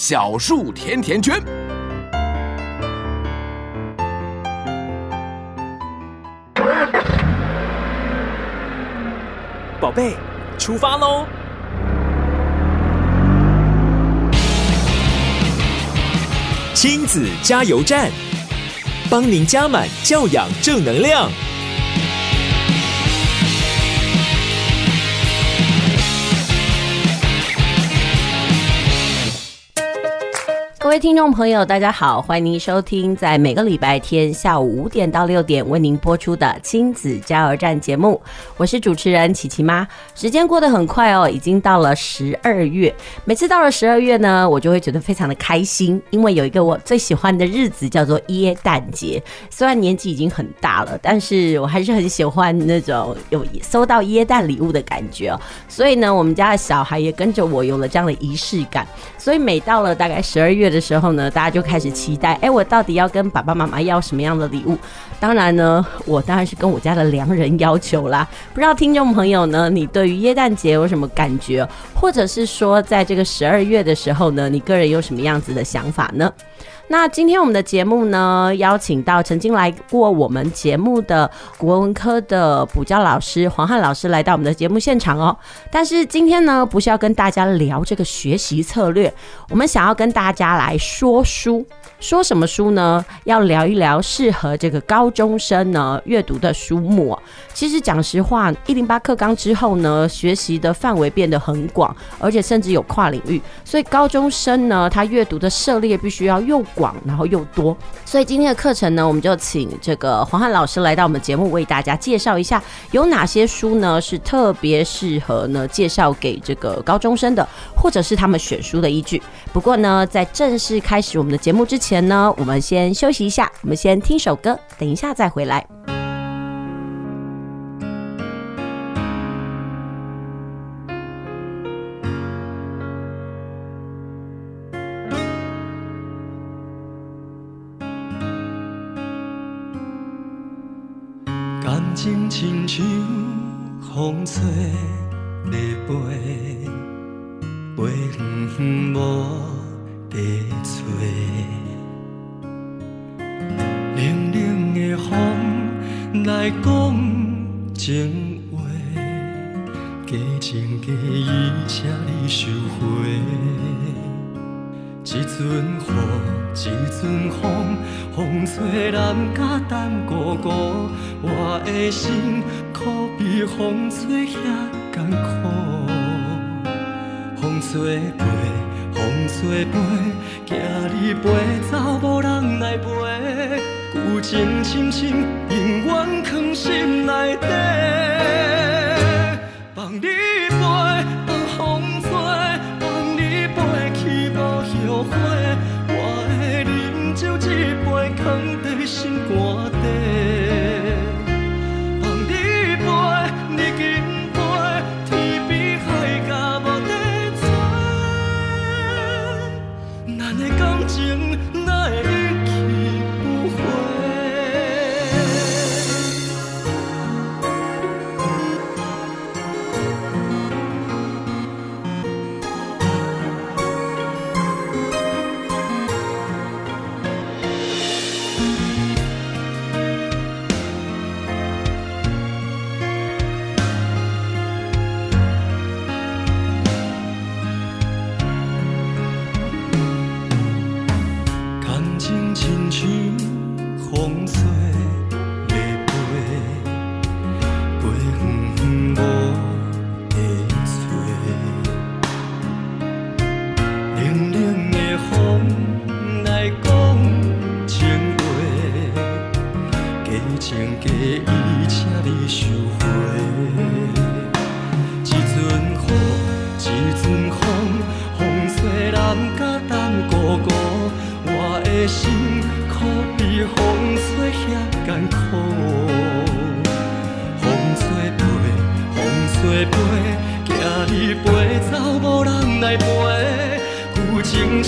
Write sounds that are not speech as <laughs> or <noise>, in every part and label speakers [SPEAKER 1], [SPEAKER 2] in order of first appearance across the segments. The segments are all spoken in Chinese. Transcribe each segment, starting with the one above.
[SPEAKER 1] 小树甜甜圈，
[SPEAKER 2] 宝贝，出发喽！亲子加油站，帮您加满教养正能量。
[SPEAKER 3] 各位听众朋友，大家好，欢迎您收听在每个礼拜天下午五点到六点为您播出的亲子加油站节目。我是主持人琪琪妈。时间过得很快哦，已经到了十二月。每次到了十二月呢，我就会觉得非常的开心，因为有一个我最喜欢的日子叫做耶诞节。虽然年纪已经很大了，但是我还是很喜欢那种有收到耶诞礼物的感觉哦。所以呢，我们家的小孩也跟着我有了这样的仪式感。所以每到了大概十二月的的时候呢，大家就开始期待，哎，我到底要跟爸爸妈妈要什么样的礼物？当然呢，我当然是跟我家的良人要求啦。不知道听众朋友呢，你对于耶诞节有什么感觉？或者是说，在这个十二月的时候呢，你个人有什么样子的想法呢？那今天我们的节目呢，邀请到曾经来过我们节目的国文科的补教老师黄汉老师来到我们的节目现场哦。但是今天呢，不是要跟大家聊这个学习策略，我们想要跟大家来来说书。说什么书呢？要聊一聊适合这个高中生呢阅读的书目。其实讲实话，一零八课纲之后呢，学习的范围变得很广，而且甚至有跨领域，所以高中生呢，他阅读的涉猎必须要又广，然后又多。所以今天的课程呢，我们就请这个黄汉老师来到我们节目，为大家介绍一下有哪些书呢是特别适合呢介绍给这个高中生的，或者是他们选书的依据。不过呢，在正式开始我们的节目之前，呢，我们先休息一下，我们先听首歌，等一下再回来。
[SPEAKER 4] 感情亲像风吹日飞，飞远远无地吹。冷冷的风来讲情话，假情假意请你收回。一阵雨，一阵风，风吹人甲淡孤孤，我的心可比风吹遐艰苦。风吹过，风吹过，惊你飞走，无人来陪。旧情深深，永远藏心内底。放你飞，放风吹，放你飞去无后悔。我会饮酒一杯，藏在心肝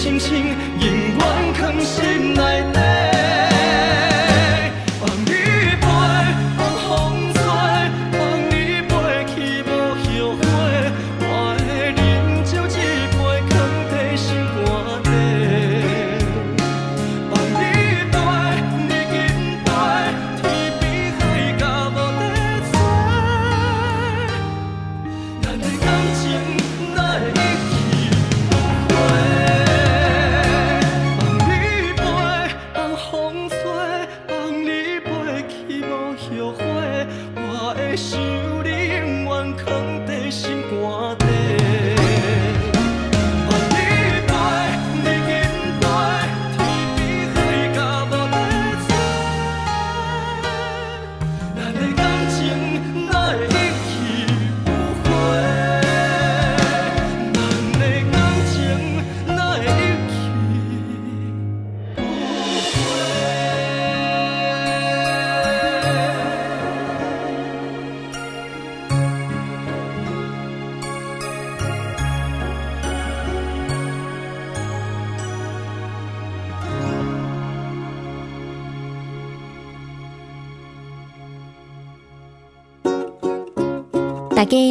[SPEAKER 4] 轻轻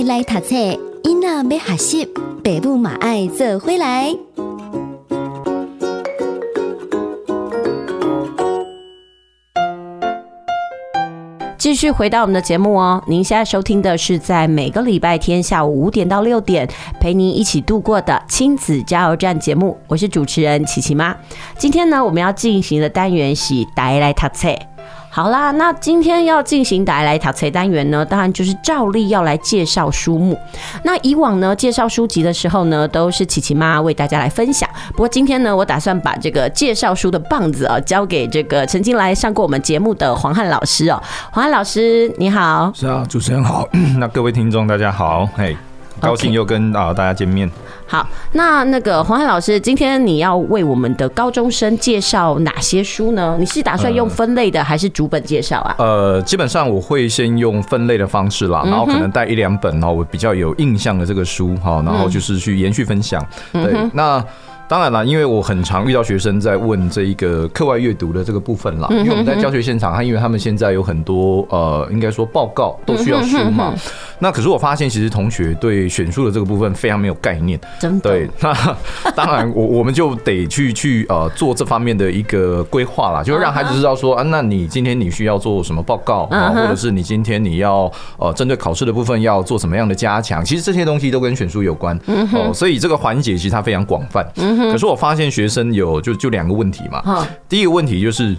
[SPEAKER 4] 来读册，囡仔要学习，爸母嘛爱做回来。
[SPEAKER 3] 继续回到我们的节目哦，您现在收听的是在每个礼拜天下午五点到六点陪您一起度过的亲子加油站节目，我是主持人琪琪妈。今天呢，我们要进行的单元是大家来读册。好啦，那今天要进行大家来读册单元呢，当然就是照例要来介绍书目。那以往呢，介绍书籍的时候呢，都是琪琪妈为大家来分享。不过今天呢，我打算把这个介绍书的棒子啊，交给这个曾经来上过我们节目的黄汉老师哦。黄汉老师，你好。
[SPEAKER 5] 是啊，主持人好。<laughs> 那各位听众大家好，嘿。高兴又跟啊大家见面。
[SPEAKER 3] 好，那那个黄汉老师，今天你要为我们的高中生介绍哪些书呢？你是打算用分类的，还是逐本介绍啊？
[SPEAKER 5] 呃，基本上我会先用分类的方式啦，然后可能带一两本哦，我比较有印象的这个书哈，然后就是去延续分享。对，那。当然了，因为我很常遇到学生在问这一个课外阅读的这个部分啦，因为我们在教学现场，他因为他们现在有很多呃，应该说报告都需要书嘛。那可是我发现，其实同学对选书的这个部分非常没有概念。
[SPEAKER 3] 真的。
[SPEAKER 5] 对，<laughs> 那当然我我们就得去去呃做这方面的一个规划啦，就是让孩子知道说啊，那你今天你需要做什么报告啊，或者是你今天你要呃针对考试的部分要做什么样的加强，其实这些东西都跟选书有关哦，所以这个环节其实它非常广泛。可是我发现学生有就就两个问题嘛，第一个问题就是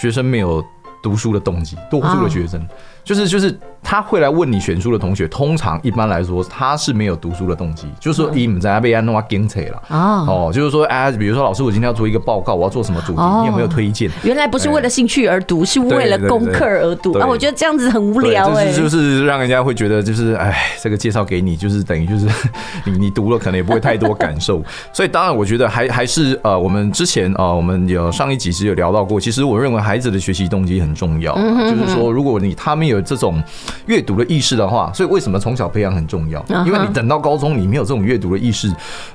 [SPEAKER 5] 学生没有读书的动机，多数的学生就是就是。他会来问你选书的同学，通常一般来说他是没有读书的动机，就是说你们在那边弄啊精彩了哦，就是说哎，比如说老师，我今天要做一个报告，我要做什么主题，你有没有推荐？
[SPEAKER 3] 原来不是为了兴趣而读，是为了功课而读。啊！我觉得这样子很无聊哎，
[SPEAKER 5] 就是就是让人家会觉得就是哎，这个介绍给你，就是等于就是 <laughs> 你你读了可能也不会太多感受，<laughs> 所以当然我觉得还还是呃，我们之前呃，我们有上一集是有聊到过，其实我认为孩子的学习动机很重要，就是说如果你他们有有这种。阅读的意识的话，所以为什么从小培养很重要？因为你等到高中，你没有这种阅读的意识，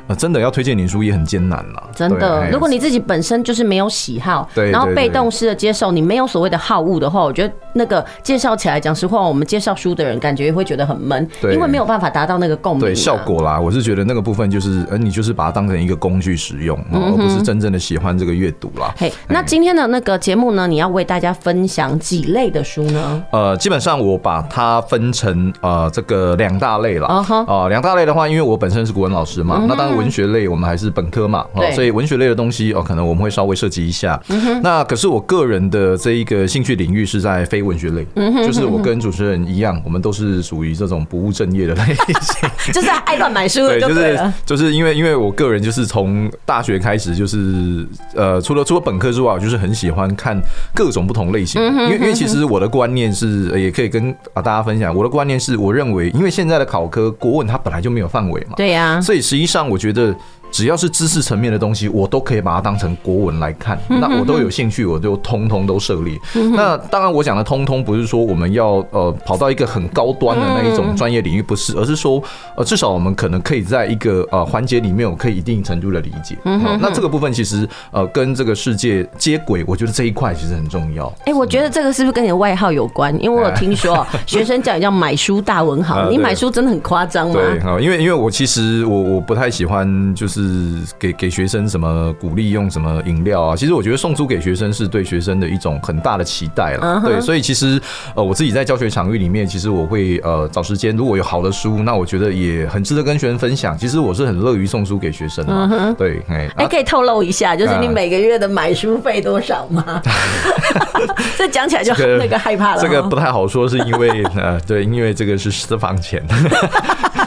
[SPEAKER 5] 呃，真的要推荐你书也很艰难了。
[SPEAKER 3] 真的，如果你自己本身就是没有喜好，然后被动式的接受，你没有所谓的好恶的话，我觉得那个介绍起来，讲实话，我们介绍书的人感觉会觉得很闷，因为没有办法达到那个共鸣。
[SPEAKER 5] 对效果啦，我是觉得那个部分就是，呃，你就是把它当成一个工具使用，而不是真正的喜欢这个阅读啦。
[SPEAKER 3] 嘿，那今天的那个节目呢，你要为大家分享几类的书呢？
[SPEAKER 5] 呃，基本上我把它分成呃这个两大类了。啊，两大类的话，因为我本身是古文老师嘛，那当然文学类我们还是本科嘛，所以文学类的东西哦，可能我们会稍微涉及一下。那可是我个人的这一个兴趣领域是在非文学类，就是我跟主持人一样，我们都是属于这种不务正业的类型，<laughs>
[SPEAKER 3] 就是爱乱买书，对，
[SPEAKER 5] 就是就是因为因为我个人就是从大学开始就是呃，除了除了本科之外，我就是很喜欢看各种不同类型，因为因为其实我的观念是也可以跟啊大家分享，我的观念是我认为，因为现在的考科国文它本来就没有范围嘛，
[SPEAKER 3] 对呀，
[SPEAKER 5] 所以实际上我觉得。只要是知识层面的东西，我都可以把它当成国文来看。那我都有兴趣，我就通通都涉猎。那当然，我讲的通通不是说我们要呃跑到一个很高端的那一种专业领域，不是，而是说呃至少我们可能可以在一个呃环节里面，我可以一定程度的理解。那这个部分其实呃跟这个世界接轨，我觉得这一块其实很重要。
[SPEAKER 3] 哎，我觉得这个是不是跟你的外号有关？因为我有听说 <laughs> <laughs> 学生叫你叫买书大文豪，你买书真的很夸张吗？
[SPEAKER 5] 对，因为因为我其实我我不太喜欢就是给给学生什么鼓励用什么饮料啊。其实我觉得送书给学生是对学生的一种很大的期待了。对，所以其实呃我自己在教学场域里面，其实我会呃找时间，如果有好的书，那我觉得也很值得跟学生分享。其实我是很乐于送书给学生的。对，哎，
[SPEAKER 3] 哎，可以透露一下，就是你每个月的买书费多少吗？<laughs> 这讲起来就那个害怕了。
[SPEAKER 5] 这个不太好说，是因为 <laughs> 呃对，因为这个是私房钱。<laughs>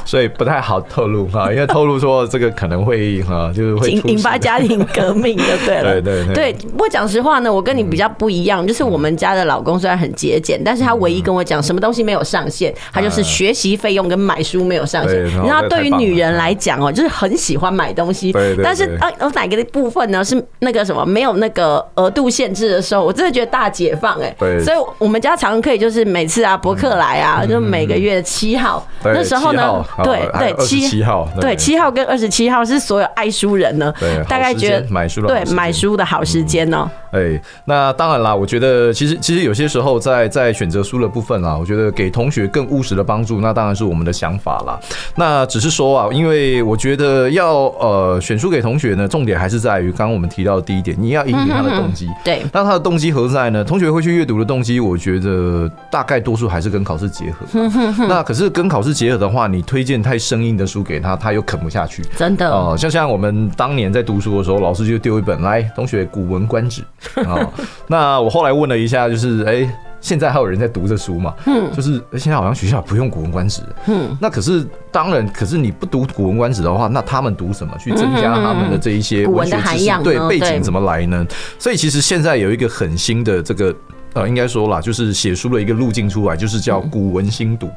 [SPEAKER 5] 所以不太好透露哈，因为透露说这个可能会哈，就是会引
[SPEAKER 3] 引发家庭革命就对了。<laughs>
[SPEAKER 5] 对对对。
[SPEAKER 3] 对，不过讲实话呢，我跟你比较不一样，就是我们家的老公虽然很节俭，但是他唯一跟我讲什么东西没有上限，他就是学习费用跟买书没有上限。你知道，对于女人来讲哦，就是很喜欢买东西。对对。但是啊，有哪个部分呢？是那个什么没有那个额度限制的时候，我真的觉得大解放哎。对。所以我们家常可以就是每次啊，博客来啊，就每个月七号那时候呢。对对，七号对七号跟二十七号是所有爱书人呢，大概觉得
[SPEAKER 5] 买书的
[SPEAKER 3] 对买书的好时间哦。
[SPEAKER 5] 哎，那当然啦，我觉得其实其实有些时候在在选择书的部分啊，我觉得给同学更务实的帮助，那当然是我们的想法啦。那只是说啊，因为我觉得要呃选书给同学呢，重点还是在于刚刚我们提到的第一点，你要引起他的动机。对，那他的动机何在呢？同学会去阅读的动机，我觉得大概多数还是跟考试结合。<laughs> 那可是跟考试结合的话，你推荐太生硬的书给他，他又啃不下去。
[SPEAKER 3] 真的
[SPEAKER 5] 哦，像像我们当年在读书的时候，老师就丢一本来，同学《古文观止》啊。<laughs> 那我后来问了一下，就是哎，现在还有人在读这书吗？嗯，就是现在好像学校不用《古文观止》。嗯，那可是当然，可是你不读《古文观止》的话，那他们读什么？去增加他们的这一些文学知识？对，背景怎么来呢？所以其实现在有一个很新的这个。呃，应该说啦，就是写书的一个路径出来，就是叫古文新读，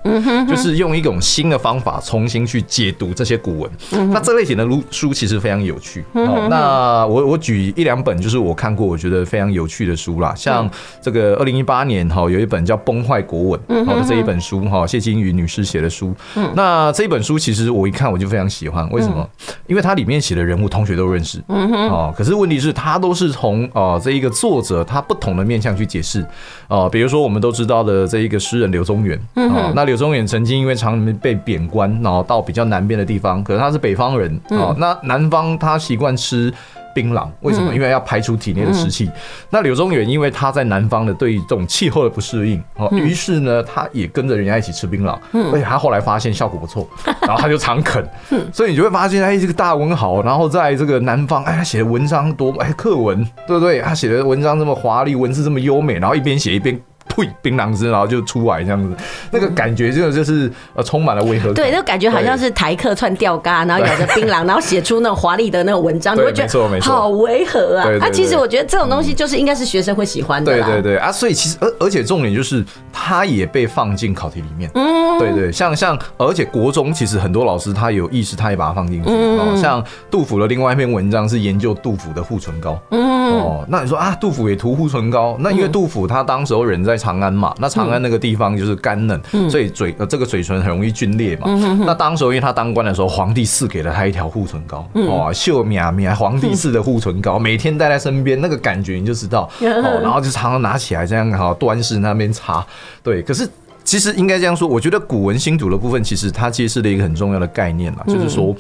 [SPEAKER 5] 就是用一种新的方法重新去解读这些古文。那这类型的书其实非常有趣。哦，那我我举一两本，就是我看过我觉得非常有趣的书啦，像这个二零一八年哈有一本叫《崩坏国文》好的这一本书哈，谢金鱼女士写的书。那这一本书其实我一看我就非常喜欢，为什么？因为它里面写的人物同学都认识。嗯哼哦，可是问题是，它都是从啊这一个作者他不同的面向去解释。哦，比如说我们都知道的这一个诗人柳宗元，啊，那柳宗元曾经因为常年被贬官，然后到比较南边的地方，可是他是北方人，啊，那南方他习惯吃。槟榔为什么？因为要排除体内的湿气。那柳宗元因为他在南方的对这种气候的不适应，哦，于是呢，他也跟着人家一起吃槟榔。而且他后来发现效果不错，然后他就常啃。所以你就会发现，哎，这个大文豪，然后在这个南方，哎，他写的文章多，哎，课文，对不对？他写的文章这么华丽，文字这么优美，然后一边写一边。呸！槟榔汁，然后就出来这样子，那个感觉就就是呃，充满了违和感。对，那感觉好像是台客串吊嘎，然后咬着槟榔，然后写出那种华丽的那种文章，你会觉得好违和啊！啊，其实我觉得这种东西就是应该是学生会喜欢的。对对对啊，所以其实而而且重点就是，它也被放进考题里面。嗯，对对，像像而且国中其实很多老师他有意识，他也把它放进去。嗯，像杜甫的另外一篇文章是研究杜甫的护唇膏。嗯哦，那你说啊，杜甫也涂护唇膏，那因为杜甫他当时候人在。长安嘛，那长安那个地方就是干冷，嗯、所以嘴呃这个嘴唇很容易皲裂嘛。嗯、哼哼那当时候因为他当官的时候，皇帝赐给了他一条护唇膏，嗯、哦，秀苗苗，皇帝赐的护唇膏，嗯、每天带在身边，那个感觉你就知道 <laughs> 哦。然后就常常拿起来这样哈，端视那边擦。对，可是其实应该这样说，我觉得古文新读的部分，其实它揭示了一个很重要的概念啦，嗯、就是说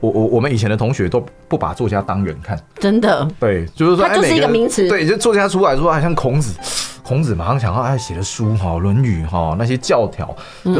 [SPEAKER 5] 我我我们以前的同学都不把作家当人看，真的，对，就是说他就是一个名词，对，就作家出来说，好像孔子。孔子马上想到，哎，写的书哈，《论语》哈，那些教条，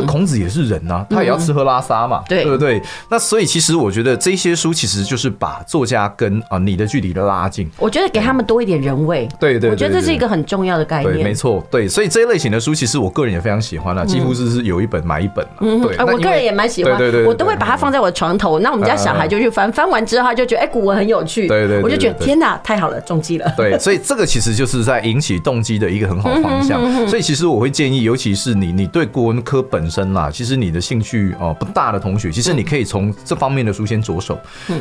[SPEAKER 5] 孔子也是人呐、啊，他也要吃喝拉撒嘛，对不对？那所以其实我觉得这些书其实就是把作家跟啊你的距离都拉近。我觉得给他们多一点人味，对对，我觉得这是一个很重要的概念。没错，对，所以这一类型的书其实我个人也非常喜欢啊，几乎是是有一本买一本。嗯，对，我个人也蛮喜欢，对对，我都会把它放在我的床头。那我们家小孩就去翻，翻完之后他就觉得哎，古文很有趣，对对，我就觉得天哪，太好了，中计了。对，所以这个其实就是在引起动机的一个很很好方向。所以其实我会建议，尤其是你你对国文科本身啦，其实你的兴趣哦不大的同学，其实你可以从这方面的书先着手，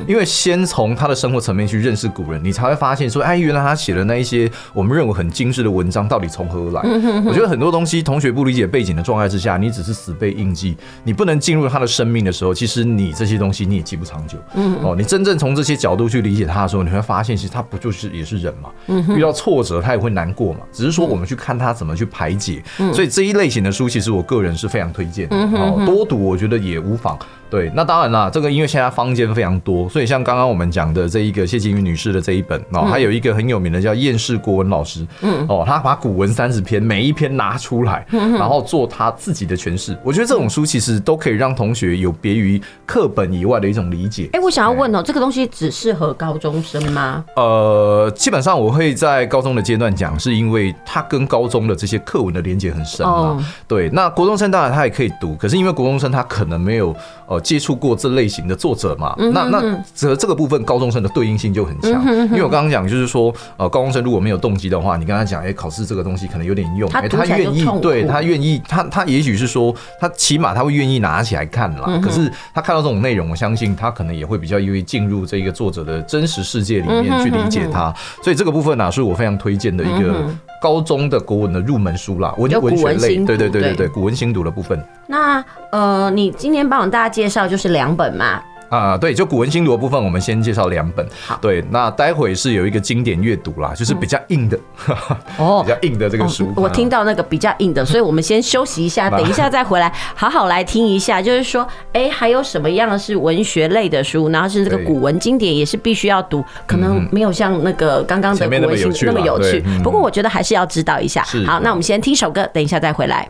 [SPEAKER 5] 因为先从他的生活层面去认识古人，你才会发现说，哎，原来他写的那一些我们认为很精致的文章，到底从何而来？我觉得很多东西同学不理解背景的状态之下，你只是死背硬记，你不能进入他的生命的时候，其实你这些东西你也记不长久。哦，你真正从这些角度去理解他的时候，你会发现，其实他不就是也是人嘛？遇到挫折他也会难过嘛，只是说我们去看他怎么去排解。所以这一类型的书，其实我个人是非常推荐的。哦，多读我觉得也无妨。对，那当然啦，这个因为现在坊间非常多，所以像刚刚我们讲的这一个谢金鱼女士的这一本哦，还有一个很有名的叫厌世国文老师，嗯，哦，他把古文三十篇每一篇拿出来，然后做他自己的诠释。我觉得这种书其实都可以让同学有别于课本以外的一种理解。
[SPEAKER 3] 哎，我想要问哦，这个东西只适合高中生吗？
[SPEAKER 5] 呃，基本上我会在高中的阶段讲，是因为它跟高中的这些课文的连接很深嘛。对，那国中生当然他也可以读，可是因为国中生他可能没有呃。接触过这类型的作者嘛？那那则这个部分高中生的对应性就很强，因为我刚刚讲就是说，呃，高中生如果没有动机的话，你跟他讲，哎，考试这个东西可能有点用，哎，他愿意，对他愿意，他他也许是说，他起码他会愿意拿起来看啦。可是他看到这种内容，我相信他可能也会比较愿意进入这个作者的真实世界里面去理解他。所以这个部分呢，是我非常推荐的一个高中的国文的入门书啦，文文学类，对对对对对，古文新读的部分。
[SPEAKER 3] 那呃，你今天帮我们大家介绍就是两本嘛？
[SPEAKER 5] 啊，对，就古文新读的部分，我们先介绍两本。好，对，那待会是有一个经典阅读啦，就是比较硬的，<laughs> 哦，比较硬的这个书。
[SPEAKER 3] 我听到那个比较硬的，所以我们先休息一下，<laughs> 等一下再回来，好好来听一下。就是说，哎，还有什么样是文学类的书？然后是这个古文经典，也是必须要读，可能没有像那个刚刚的古文经那么有趣。不过我觉得还是要知道一下。好，那我们先听首歌，等一下再回来。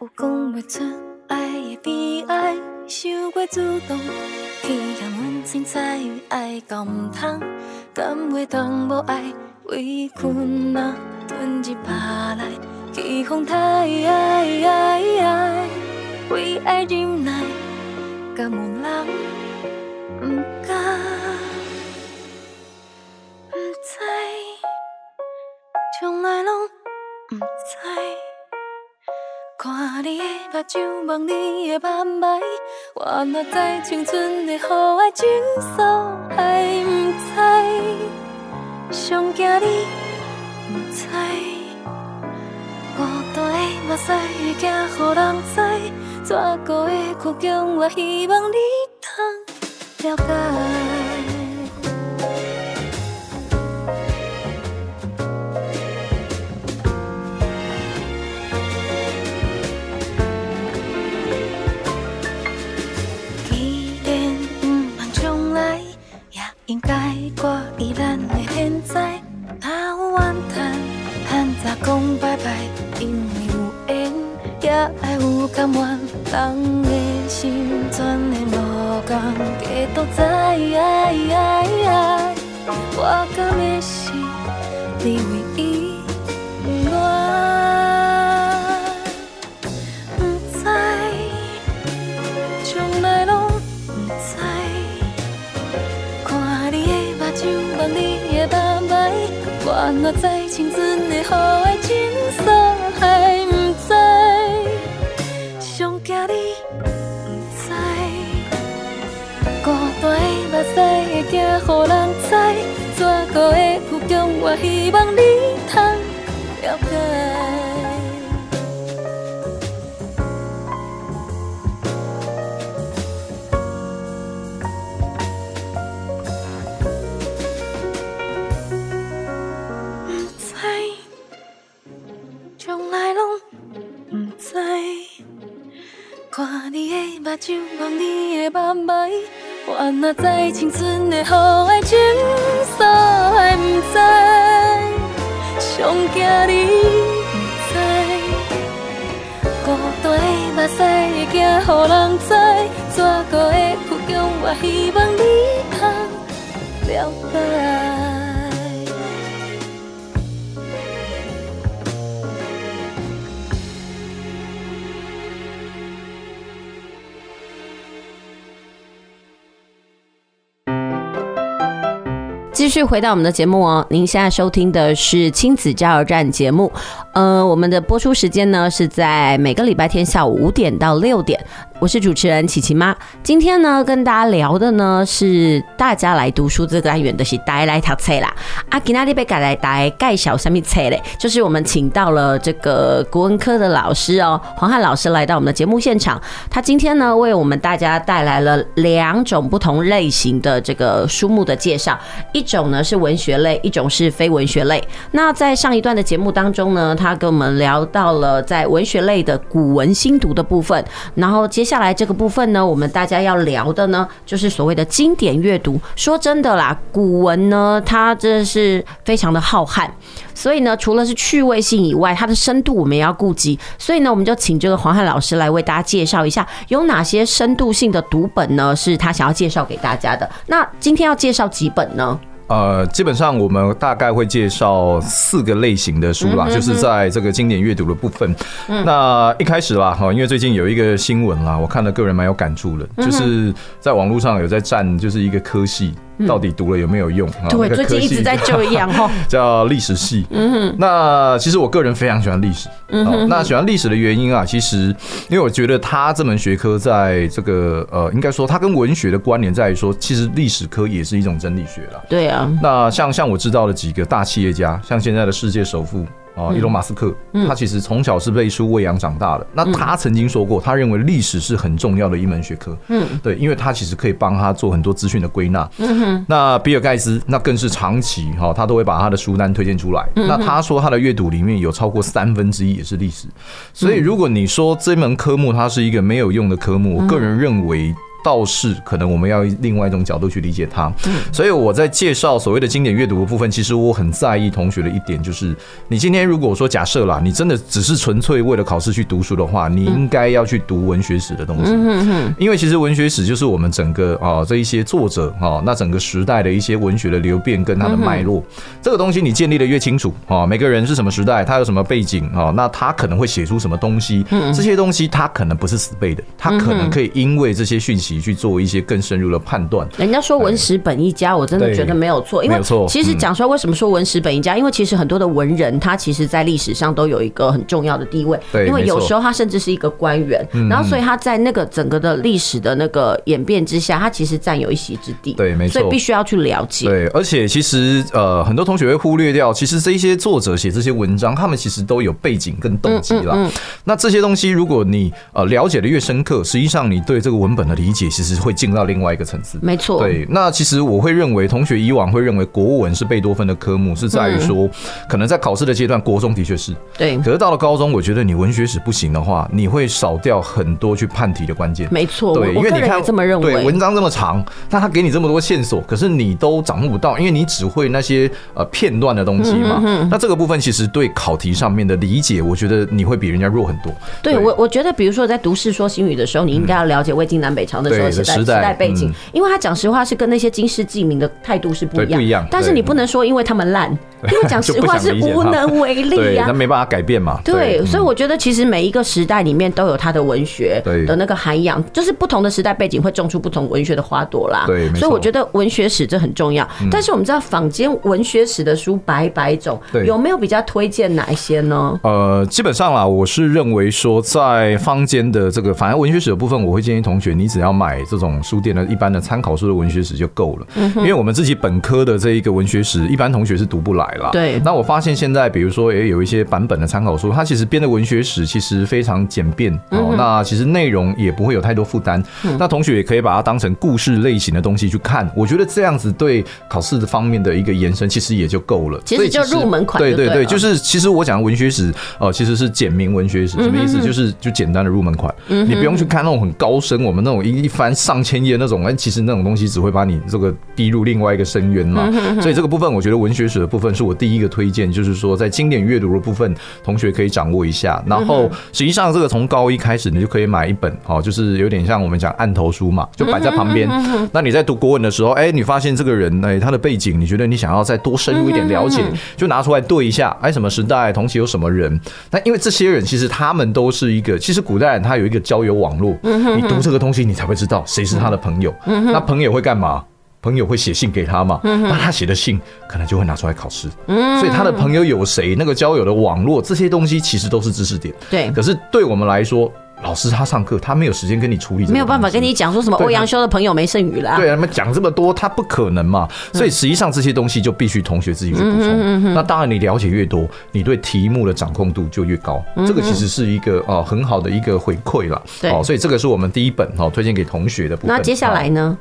[SPEAKER 6] 有讲不出爱的悲哀，想过主动去让温情参与爱，敢唔通？敢会当无爱，为困难吞一巴来，起风太为爱忍耐，敢有人唔敢？唔知，从来拢唔知。看你的目睭，望你的眼眉，我若知青春的雨爱情愫，还不知，上惊你不知，孤单的目屎会惊予人知，怎过的苦衷，我希望你通了解。应该挂依咱的现在，哪有怨叹？喊早讲拜拜，因为有缘，也爱有甘愿。人的心全然无共，加多在。我甘的是你我若知青春的好爱情愫还不知，上惊你不知，孤单的目屎会惊予人知，怎过的苦衷，我希望你通了解。目睭望你的眼眉，我若在青春的雨爱情愫还不知，上惊你不知，孤单的目屎会惊予人知，怎过的苦衷，我希望你通了解。
[SPEAKER 3] 继续回到我们的节目哦，您现在收听的是亲子加油站节目，呃，我们的播出时间呢是在每个礼拜天下午五点到六点。我是主持人琪琪妈，今天呢跟大家聊的呢是大家来读书这个单元的是带来读册啦。啊，今天你被改来带盖小什么册嘞？就是我们请到了这个国文科的老师哦，黄汉老师来到我们的节目现场。他今天呢为我们大家带来了两种不同类型的这个书目的介绍，一种呢是文学类，一种是非文学类。那在上一段的节目当中呢，他跟我们聊到了在文学类的古文新读的部分，然后接。接下来这个部分呢，我们大家要聊的呢，就是所谓的经典阅读。说真的啦，古文呢，它真的是非常的浩瀚，所以呢，除了是趣味性以外，它的深度我们也要顾及。所以呢，我们就请这个黄汉老师来为大家介绍一下，有哪些深度性的读本呢？是他想要介绍给大家的。那今天要介绍几本呢？
[SPEAKER 5] 呃，基本上我们大概会介绍四个类型的书啦，就是在这个经典阅读的部分。那一开始啦，哈，因为最近有一个新闻啦，我看了个人蛮有感触的，就是在网络上有在站，就是一个科系。到底读了有没有用？
[SPEAKER 3] 对，最近一直在这样 <laughs> 哈。
[SPEAKER 5] 叫历史系。嗯哼。那其实我个人非常喜欢历史。嗯哼。那喜欢历史的原因啊，其实因为我觉得它这门学科在这个呃，应该说它跟文学的关联在于说，其实历史科也是一种真理学了。
[SPEAKER 3] 对啊。
[SPEAKER 5] 那像像我知道的几个大企业家，像现在的世界首富。啊，伊隆马斯克，他其实从小是被书喂养长大的。那他曾经说过，他认为历史是很重要的一门学科。嗯，对，因为他其实可以帮他做很多资讯的归纳。嗯哼。那比尔盖茨，那更是长期哈，他都会把他的书单推荐出来。那他说他的阅读里面有超过三分之一也是历史。所以如果你说这门科目它是一个没有用的科目，我个人认为。倒是可能我们要另外一种角度去理解它，所以我在介绍所谓的经典阅读的部分，其实我很在意同学的一点，就是你今天如果说假设啦，你真的只是纯粹为了考试去读书的话，你应该要去读文学史的东西，因为其实文学史就是我们整个啊这一些作者啊，那整个时代的一些文学的流变跟它的脉络，这个东西你建立的越清楚啊，每个人是什么时代，他有什么背景啊，那他可能会写出什么东西，这些东西他可能不是死背的，他可能可以因为这些讯息。去做一些更深入的判断。
[SPEAKER 3] 人家说文史本一家，我真的觉得没有错，因为其实讲出来为什么说文史本一家？因为其实很多的文人，他其实在历史上都有一个很重要的地位。因为有时候他甚至是一个官员，然后所以他在那个整个的历史的那个演变之下，他其实占有一席之地。
[SPEAKER 5] 对，没错。
[SPEAKER 3] 所以必须要去了解。
[SPEAKER 5] 对，而且其实呃，很多同学会忽略掉，其实这一些作者写这些文章，他们其实都有背景跟动机啦。那这些东西，如果你呃了解的越深刻，实际上你对这个文本的理解。其实会进到另外一个层次，
[SPEAKER 3] 没错。
[SPEAKER 5] 对，那其实我会认为，同学以往会认为国文是贝多芬的科目，是在于说，可能在考试的阶段，国中的确是
[SPEAKER 3] 对。
[SPEAKER 5] 可是到了高中，我觉得你文学史不行的话，你会少掉很多去判题的关键。
[SPEAKER 3] 没错，
[SPEAKER 5] 对，因为你看
[SPEAKER 3] 这么认为，
[SPEAKER 5] 对，文章这么长，那他给你这么多线索，可是你都掌握不到，因为你只会那些呃片段的东西嘛。那这个部分其实对考题上面的理解，我觉得你会比人家弱很多。
[SPEAKER 3] 对我，我觉得比如说在读《世说新语》的时候，你应该要了解魏晋南北朝的时候时代。时代背景，因为他讲实话是跟那些经世记名的态度是不一样，不一样。但是你不能说因为他们烂，<laughs> 因为讲实话是无能为力呀，
[SPEAKER 5] 那没办法改变嘛。
[SPEAKER 3] 对，所以我觉得其实每一个时代里面都有他的文学的那个涵养，就是不同的时代背景会种出不同文学的花朵啦。
[SPEAKER 5] 对，
[SPEAKER 3] 所以我觉得文学史这很重要。但是我们知道坊间文学史的书百百种，有没有比较推荐哪一些呢？
[SPEAKER 5] 呃，基本上啦，我是认为说在坊间的这个反正文学史的部分，我会建议同学你只要买这种。书店的一般的参考书的文学史就够了，因为我们自己本科的这一个文学史，一般同学是读不来了。
[SPEAKER 3] 对。
[SPEAKER 5] 那我发现现在，比如说，也有一些版本的参考书，它其实编的文学史其实非常简便哦。那其实内容也不会有太多负担。那同学也可以把它当成故事类型的东西去看。我觉得这样子对考试的方面的一个延伸，其实也就够了。
[SPEAKER 3] 其实就入门款。
[SPEAKER 5] 对对对，就是其实我讲的文学史哦，其实是简明文学史，什么意思？就是就简单的入门款。你不用去看那种很高深，我们那种一一翻上。千页那种，哎，其实那种东西只会把你这个逼入另外一个深渊嘛。<laughs> 所以这个部分，我觉得文学史的部分是我第一个推荐，就是说在经典阅读的部分，同学可以掌握一下。然后实际上这个从高一开始，你就可以买一本，哦，就是有点像我们讲案头书嘛，就摆在旁边。那你在读国文的时候，哎，你发现这个人，哎，他的背景，你觉得你想要再多深入一点了解，就拿出来对一下，哎，什么时代，同期有什么人？那因为这些人其实他们都是一个，其实古代人他有一个交友网络，你读这个东西，你才会知道谁是。他的朋友，那朋友会干嘛？朋友会写信给他嘛，那他写的信可能就会拿出来考试。所以他的朋友有谁，那个交友的网络这些东西其实都是知识点。
[SPEAKER 3] 对，
[SPEAKER 5] 可是对我们来说。老师他上课，他没有时间跟你处理，
[SPEAKER 3] 没有办法跟你讲说什么欧阳修的朋友没剩余了。
[SPEAKER 5] 对啊，他们讲这么多，他不可能嘛。所以实际上这些东西就必须同学自己去补充。那当然，你了解越多，你对题目的掌控度就越高。这个其实是一个呃很好的一个回馈了。对，所以这个是我们第一本哈推荐给同学的部分。
[SPEAKER 3] 那接下来呢？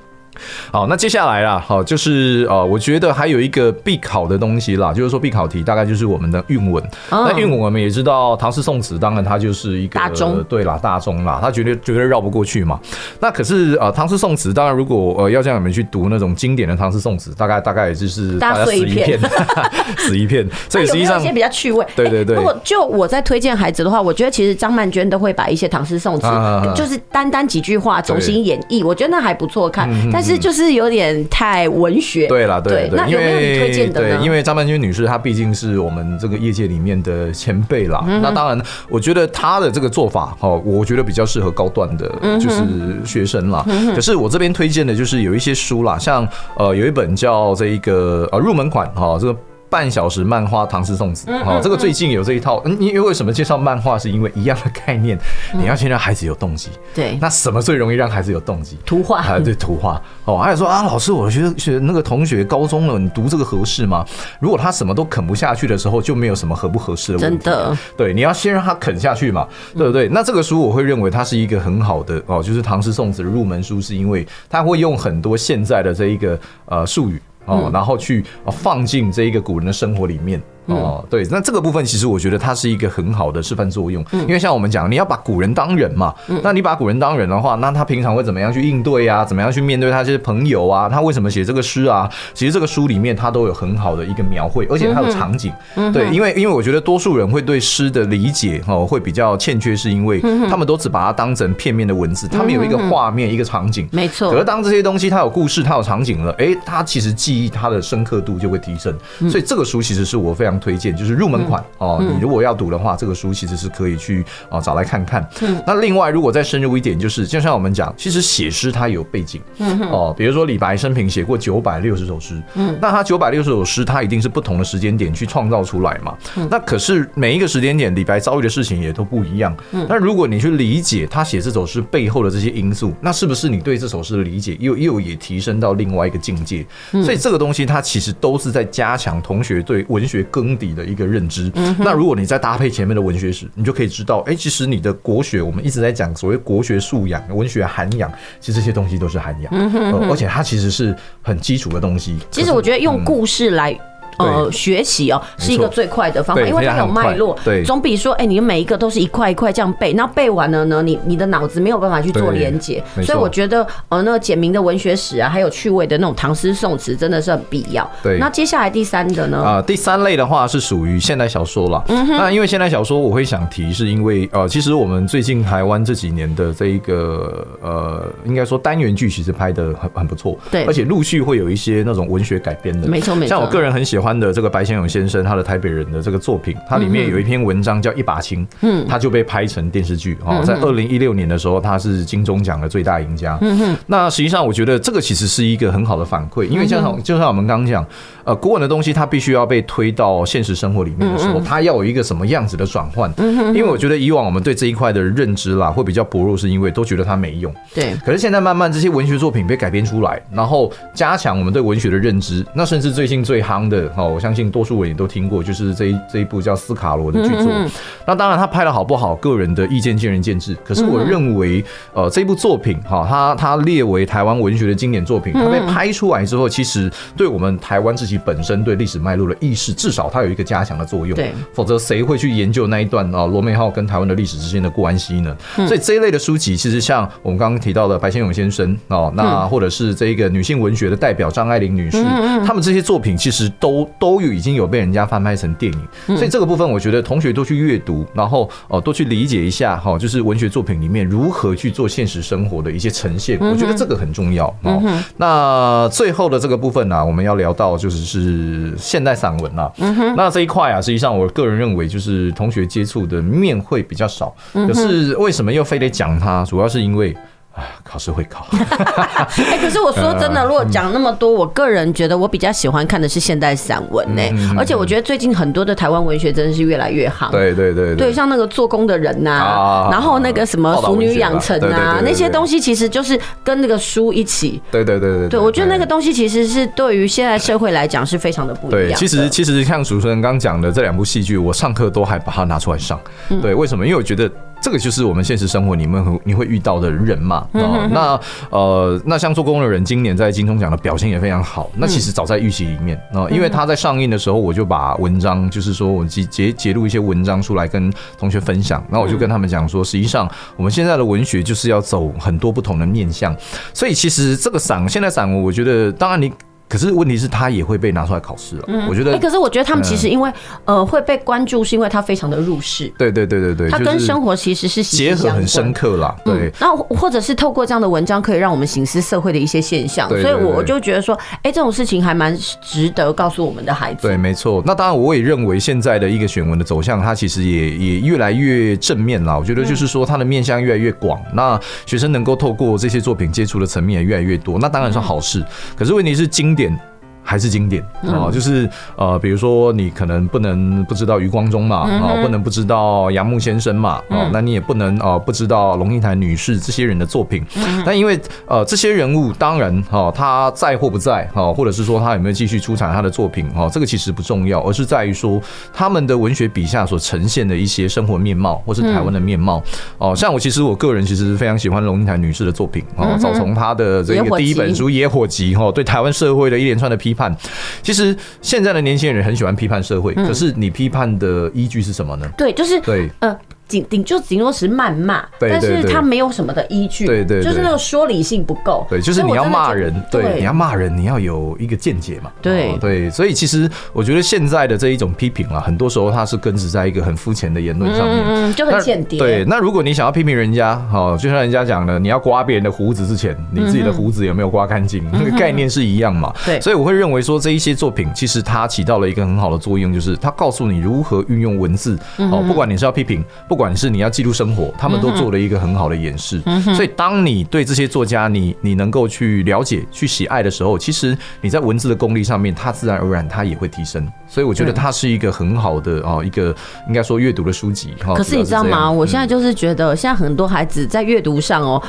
[SPEAKER 5] 好，那接下来啦，好，就是呃，我觉得还有一个必考的东西啦，就是说必考题大概就是我们的韵文。那韵文我们也知道，唐诗宋词，当然它就是一
[SPEAKER 3] 个
[SPEAKER 5] 对啦，大众啦，它绝对绝对绕不过去嘛。那可是呃，唐诗宋词，当然如果呃要叫你们去读那种经典的唐诗宋词，大概大概也就是大家死一片，<laughs> 死一片。<laughs> 所以实际上
[SPEAKER 3] 一些比较趣味。
[SPEAKER 5] 对对对。
[SPEAKER 3] 如果就我在推荐孩子的话，我觉得其实张曼娟都会把一些唐诗宋词，就是单单几句话重新演绎，我觉得那还不错看。但是就是有点太文学，
[SPEAKER 5] 对啦，对对，
[SPEAKER 3] 那有没有你推荐的呢？
[SPEAKER 5] 对，因为张曼娟女士她毕竟是我们这个业界里面的前辈啦。那当然，我觉得她的这个做法，哈，我觉得比较适合高段的，就是学生啦。可是我这边推荐的就是有一些书啦，像呃有一本叫这一个呃入门款哈，这个。半小时漫画唐诗宋词，哦，这个最近有这一套。嗯，因为为什么介绍漫画？是因为一样的概念，你要先让孩子有动机。
[SPEAKER 3] 对，
[SPEAKER 5] 那什么最容易让孩子有动机？
[SPEAKER 3] 图画
[SPEAKER 5] 啊，对，图画。哦，还有说啊，老师，我觉得学那个同学高中了，你读这个合适吗？如果他什么都啃不下去的时候，就没有什么合不合适的问题。
[SPEAKER 3] 真的，
[SPEAKER 5] 对，你要先让他啃下去嘛，对不对？那这个书我会认为它是一个很好的哦，就是唐诗宋词的入门书，是因为它会用很多现在的这一个呃术语。哦，然后去放进这一个古人的生活里面。哦，对，那这个部分其实我觉得它是一个很好的示范作用，因为像我们讲，你要把古人当人嘛，那你把古人当人的话，那他平常会怎么样去应对啊？怎么样去面对他这些朋友啊？他为什么写这个诗啊？其实这个书里面他都有很好的一个描绘，而且还有场景。对，因为因为我觉得多数人会对诗的理解哦会比较欠缺，是因为他们都只把它当成片面的文字，他们有一个画面一个场景。
[SPEAKER 3] 没错。
[SPEAKER 5] 可是当这些东西它有故事，它有场景了，哎，它其实记忆它的深刻度就会提升。所以这个书其实是我非常推荐，就是入门。款哦，你如果要读的话，这个书其实是可以去啊找来看看。那另外，如果再深入一点，就是就像我们讲，其实写诗它有背景，哦，比如说李白生平写过九百六十首诗，那他九百六十首诗，他一定是不同的时间点去创造出来嘛。那可是每一个时间点，李白遭遇的事情也都不一样。那如果你去理解他写这首诗背后的这些因素，那是不是你对这首诗的理解又又也提升到另外一个境界？所以这个东西它其实都是在加强同学对文学根底的一个认知。那如果你再搭配前面的文学史，你就可以知道，哎，其实你的国学，我们一直在讲所谓国学素养、文学涵养，其实这些东西都是涵养，而且它其实是很基础的东西。
[SPEAKER 3] 其实我觉得用故事来。呃，学习哦是一个最快的方法，因为它有脉络，对，总比说，哎，你每一个都是一块一块这样背，那背完了呢，你你的脑子没有办法去做连结，所以我觉得，呃，那个简明的文学史啊，还有趣味的那种唐诗宋词，真的是很必要。对，那接下来第三个呢？啊，
[SPEAKER 5] 第三类的话是属于现代小说了。嗯哼，那因为现代小说，我会想提，是因为呃，其实我们最近台湾这几年的这一个呃，应该说单元剧其实拍的很很不错，对，而且陆续会有一些那种文学改编的，
[SPEAKER 3] 没错没错。
[SPEAKER 5] 像我个人很喜欢。的这个白先勇先生，他的台北人的这个作品，它里面有一篇文章叫《一把青》，嗯，他就被拍成电视剧哦，在二零一六年的时候，他是金钟奖的最大赢家。嗯哼，那实际上我觉得这个其实是一个很好的反馈，因为就像就像我们刚刚讲，呃，古文的东西它必须要被推到现实生活里面的时候，它要有一个什么样子的转换？嗯哼，因为我觉得以往我们对这一块的认知啦会比较薄弱，是因为都觉得它没用。对，可是现在慢慢这些文学作品被改编出来，然后加强我们对文学的认知，那甚至最近最夯的哦，我相信多数。我也都听过，就是这一这一部叫《斯卡罗》的剧作。那当然，他拍的好不好，个人的意见见仁见智。可是我认为，呃，这部作品哈，它它列为台湾文学的经典作品。它被拍出来之后，其实对我们台湾自己本身对历史脉络的意识，至少它有一个加强的作用。对，否则谁会去研究那一段啊？罗美浩跟台湾的历史之间的关系呢？所以这一类的书籍，其实像我们刚刚提到的白先勇先生哦，那或者是这一个女性文学的代表张爱玲女士，他们这些作品其实都都有已经有。被人家翻拍成电影，所以这个部分我觉得同学多去阅读，然后哦多去理解一下哈，就是文学作品里面如何去做现实生活的一些呈现，我觉得这个很重要哦。那最后的这个部分呢，我们要聊到就是是现代散文了。那这一块啊，实际上我个人认为就是同学接触的面会比较少，可是为什么又非得讲它？主要是因为。考试会考。<laughs>
[SPEAKER 3] 哎，可是我说真的，如果讲那么多，我个人觉得我比较喜欢看的是现代散文呢。而且我觉得最近很多的台湾文学真的是越来越好。
[SPEAKER 5] 对对对
[SPEAKER 3] 对，像那个做工的人呐，然后那个什么《熟女养成》啊，那些东西其实就是跟那个书一起。
[SPEAKER 5] 对对对对。
[SPEAKER 3] 对，我觉得那个东西其实是对于现在社会来讲是非常的不一样。
[SPEAKER 5] 对，其实其实像主持人刚讲的这两部戏剧，我上课都还把它拿出来上。对，为什么？因为我觉得。这个就是我们现实生活里面你会遇到的人嘛？哦，那呃，那像做工的人，今年在金钟奖的表现也非常好。那其实早在预期里面啊，因为他在上映的时候，我就把文章，就是说我截截截录一些文章出来跟同学分享。那我就跟他们讲说，实际上我们现在的文学就是要走很多不同的面向。所以其实这个散，现在散文，我觉得当然你。可是问题是，他也会被拿出来考试了。嗯，我觉得。哎，
[SPEAKER 3] 可是我觉得他们其实因为呃会被关注，是因为他非常的入世。
[SPEAKER 5] 对对对对对，
[SPEAKER 3] 他跟生活其实是
[SPEAKER 5] 结合很深刻啦。对。
[SPEAKER 3] 然后或者是透过这样的文章，可以让我们形思社会的一些现象。所以我就觉得说，哎，这种事情还蛮值得告诉我们的孩子。
[SPEAKER 5] 对，没错。那当然，我也认为现在的一个选文的走向，它其实也也越来越正面了。我觉得就是说，它的面向越来越广，那学生能够透过这些作品接触的层面也越来越多，那当然是好事。可是问题是经点。还是经典。啊，就是呃，比如说你可能不能不知道余光中嘛，啊，不能不知道杨牧先生嘛，啊，那你也不能呃不知道龙应台女士这些人的作品。但因为呃这些人物当然哈他在或不在哈，或者是说他有没有继续出产他的作品哈，这个其实不重要，而是在于说他们的文学笔下所呈现的一些生活面貌，或是台湾的面貌。哦，像我其实我个人其实非常喜欢龙应台女士的作品啊，早从她的这个第一本书《野火集》哈，对台湾社会的一连串的批。判，其实现在的年轻人很喜欢批判社会，可是你批判的依据是什么呢？
[SPEAKER 3] 对，就是对，呃。顶顶就顶多是谩骂，但是他没有什么的依据，对对，就是那个说理性不够。
[SPEAKER 5] 对，就是你要骂人，对，你要骂人，你要有一个见解嘛。
[SPEAKER 3] 对
[SPEAKER 5] 对，所以其实我觉得现在的这一种批评啊，很多时候它是根植在一个很肤浅的言论上面，
[SPEAKER 3] 嗯，就很间谍。
[SPEAKER 5] 对，那如果你想要批评人家，好，就像人家讲的，你要刮别人的胡子之前，你自己的胡子有没有刮干净？那个概念是一样嘛。对，所以我会认为说这一些作品其实它起到了一个很好的作用，就是它告诉你如何运用文字。哦，不管你是要批评，不管是你要记录。生活，他们都做了一个很好的演示。所以，当你对这些作家，你你能够去了解、去喜爱的时候，其实你在文字的功力上面，它自然而然它也会提升。所以，我觉得它是一个很好的哦，一个应该说阅读的书籍。
[SPEAKER 3] 可是你知道吗？我现在就是觉得，现在很多孩子在阅读上哦。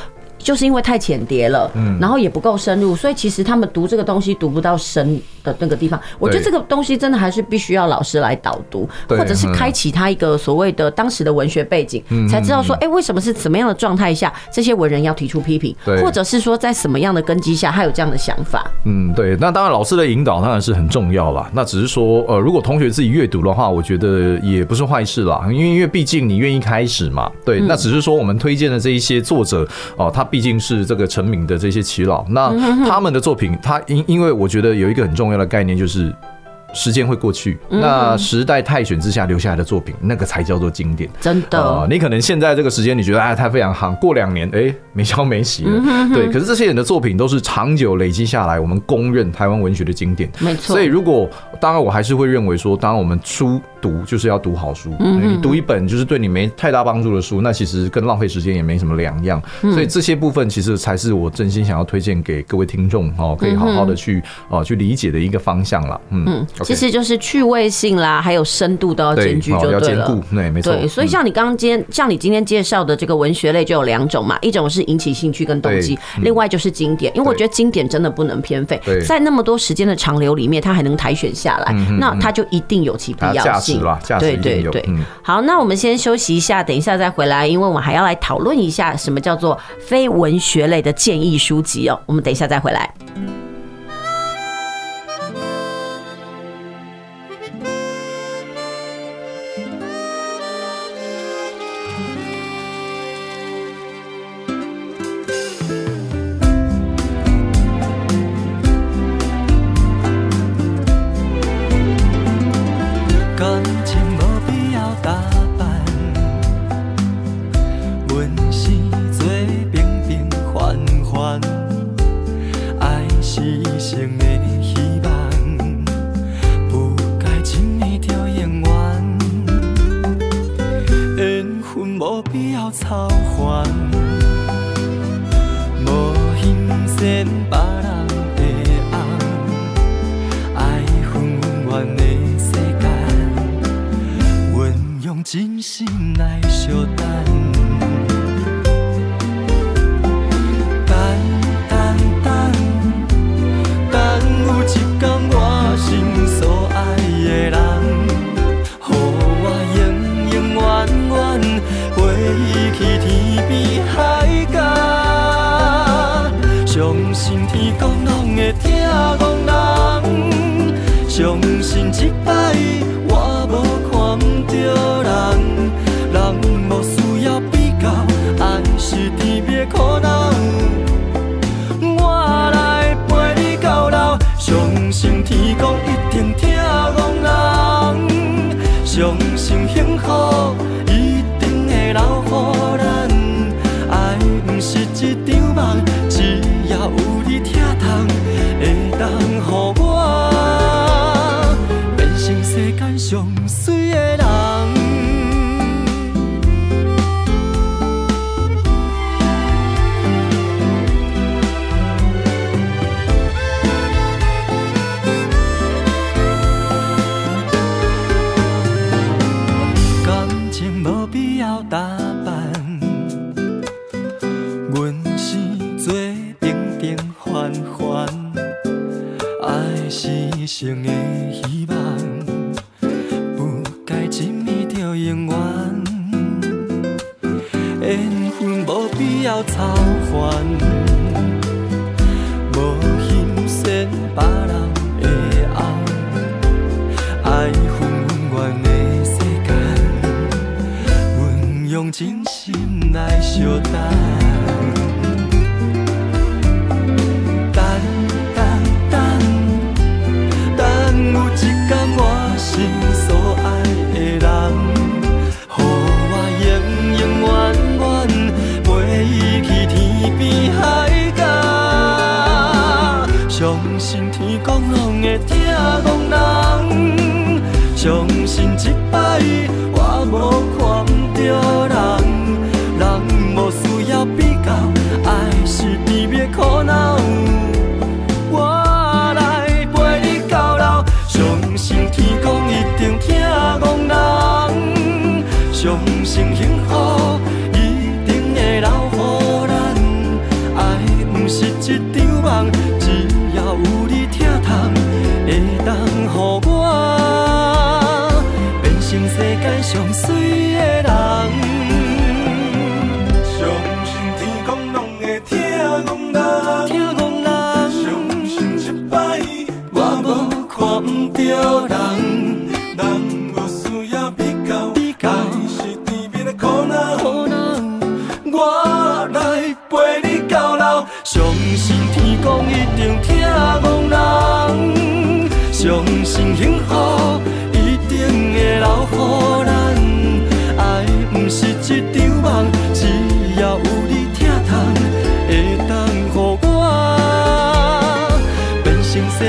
[SPEAKER 3] 就是因为太浅碟了，嗯，然后也不够深入，所以其实他们读这个东西读不到深的那个地方。我觉得这个东西真的还是必须要老师来导读，或者是开启他一个所谓的当时的文学背景，才知道说，哎，为什么是怎么样的状态下这些文人要提出批评，或者是说在什么样的根基下他有这样的想法。
[SPEAKER 5] 嗯，对。那当然老师的引导当然是很重要啦。那只是说，呃，如果同学自己阅读的话，我觉得也不是坏事啦。因为因为毕竟你愿意开始嘛，对。那只是说我们推荐的这一些作者哦，他。毕竟是这个成名的这些耆老，那他们的作品，他因因为我觉得有一个很重要的概念就是。时间会过去，那时代泰选之下留下来的作品，那个才叫做经典。
[SPEAKER 3] 真的，
[SPEAKER 5] 呃，你可能现在这个时间你觉得哎，它非常夯，过两年哎，没消没息了。对，可是这些人的作品都是长久累积下来，我们公认台湾文学的经典。
[SPEAKER 3] 没错。
[SPEAKER 5] 所以如果当然，我还是会认为说，当然我们书读就是要读好书。嗯。你读一本就是对你没太大帮助的书，那其实跟浪费时间也没什么两样。所以这些部分其实才是我真心想要推荐给各位听众哦，可以好好的去哦去理解的一个方向了。嗯。
[SPEAKER 3] 其实就是趣味性啦，还有深度都要兼具就对了。对，
[SPEAKER 5] 没错。对，
[SPEAKER 3] 所以像你刚刚今天，像你今天介绍的这个文学类就有两种嘛，一种是引起兴趣跟动机，另外就是经典。因为我觉得经典真的不能偏废，在那么多时间的长流里面，它还能台选下来，那它就一定有其必要性。对对对。好，那我们先休息一下，等一下再回来，因为我们还要来讨论一下什么叫做非文学类的建议书籍哦。我们等一下再回
[SPEAKER 4] 来。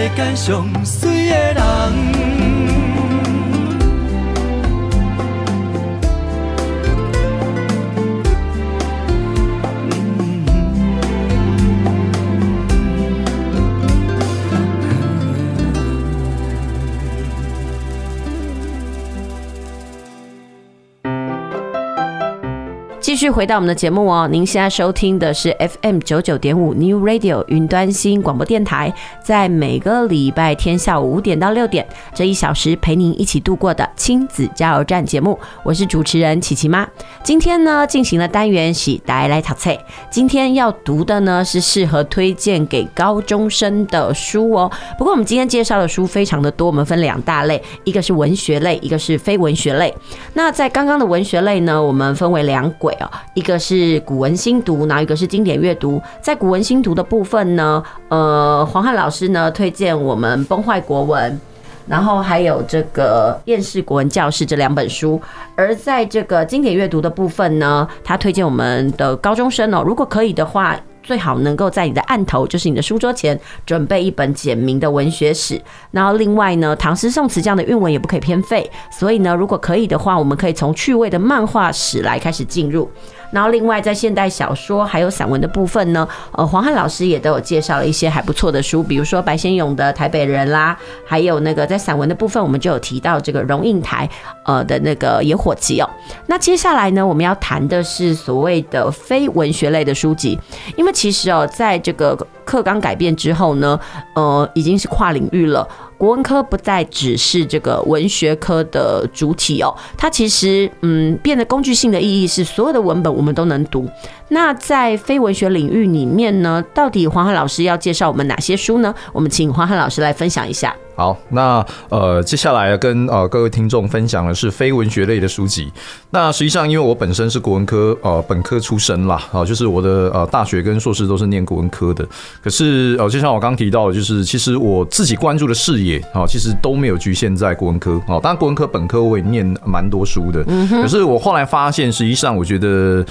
[SPEAKER 4] 世间上水的人。
[SPEAKER 3] 回到我们的节目哦，您现在收听的是 FM 九九点五 New Radio 云端新广播电台，在每个礼拜天下午五点到六点这一小时陪您一起度过的亲子加油站节目，我是主持人琪琪妈。今天呢进行了单元喜带来淘菜，今天要读的呢是适合推荐给高中生的书哦。不过我们今天介绍的书非常的多，我们分两大类，一个是文学类，一个是非文学类。那在刚刚的文学类呢，我们分为两轨哦。一个是古文新读，然后一个是经典阅读。在古文新读的部分呢，呃，黄汉老师呢推荐我们《崩坏国文》，然后还有这个《厌世国文教室》这两本书。而在这个经典阅读的部分呢，他推荐我们的高中生哦，如果可以的话。最好能够在你的案头，就是你的书桌前，准备一本简明的文学史。然后另外呢，唐诗宋词这样的韵文也不可以偏废。所以呢，如果可以的话，我们可以从趣味的漫画史来开始进入。然后另外在现代小说还有散文的部分呢，呃，黄汉老师也都有介绍了一些还不错的书，比如说白先勇的《台北人》啦，还有那个在散文的部分，我们就有提到这个龙应台呃的那个《野火集》哦。那接下来呢，我们要谈的是所谓的非文学类的书籍，因为其实哦，在这个课纲改变之后呢，呃，已经是跨领域了。国文科不再只是这个文学科的主体哦，它其实嗯变得工具性的意义是所有的文本我们都能读。那在非文学领域里面呢，到底黄汉老师要介绍我们哪些书呢？我们请黄汉老师来分享一下。
[SPEAKER 5] 好，那呃，接下来跟呃各位听众分享的是非文学类的书籍。那实际上，因为我本身是国文科呃本科出身啦，啊，就是我的呃大学跟硕士都是念国文科的。可是呃，就像我刚提到的，就是其实我自己关注的视野啊，其实都没有局限在国文科啊。当然，国文科本科我也念蛮多书的，可是我后来发现，实际上我觉得。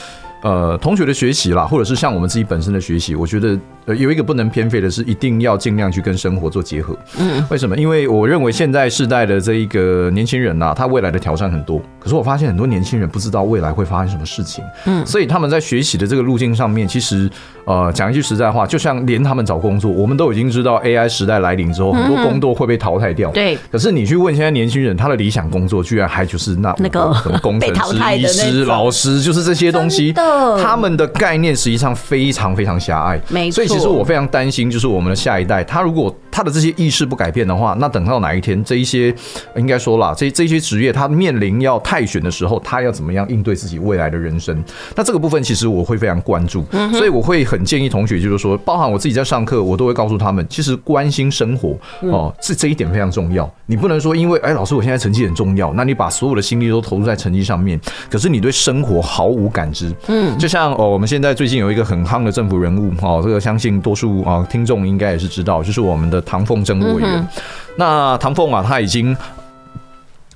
[SPEAKER 5] 呃，同学的学习啦，或者是像我们自己本身的学习，我觉得呃有一个不能偏废的是，一定要尽量去跟生活做结合。嗯，为什么？因为我认为现在世代的这一个年轻人呐、啊，他未来的挑战很多。可是我发现很多年轻人不知道未来会发生什么事情。嗯，所以他们在学习的这个路径上面，其实呃讲一句实在话，就像连他们找工作，我们都已经知道 AI 时代来临之后，很多工作会被淘汰掉。对。可是你去问现在年轻人，他的理想工作居然还就是那那个什么工程师、<laughs> 医师、老师，就是这些东西。他们的概念实际上非常非常狭隘，没错。所以其实我非常担心，就是我们的下一代，他如果他的这些意识不改变的话，那等到哪一天这一些应该说啦，这这些职业他面临要泰选的时候，他要怎么样应对自己未来的人生？那这个部分其实我会非常关注，所以我会很建议同学，就是说，包含我自己在上课，我都会告诉他们，其实关心生活哦，这这一点非常重要。你不能说因为哎，老师我现在成绩很重要，那你把所有的心力都投入在成绩上面，可是你对生活毫无感知，嗯，就像。哦，我们现在最近有一个很夯的政府人物哦，这个相信多数啊听众应该也是知道，就是我们的唐凤政务委员。嗯、那唐凤啊，他已经。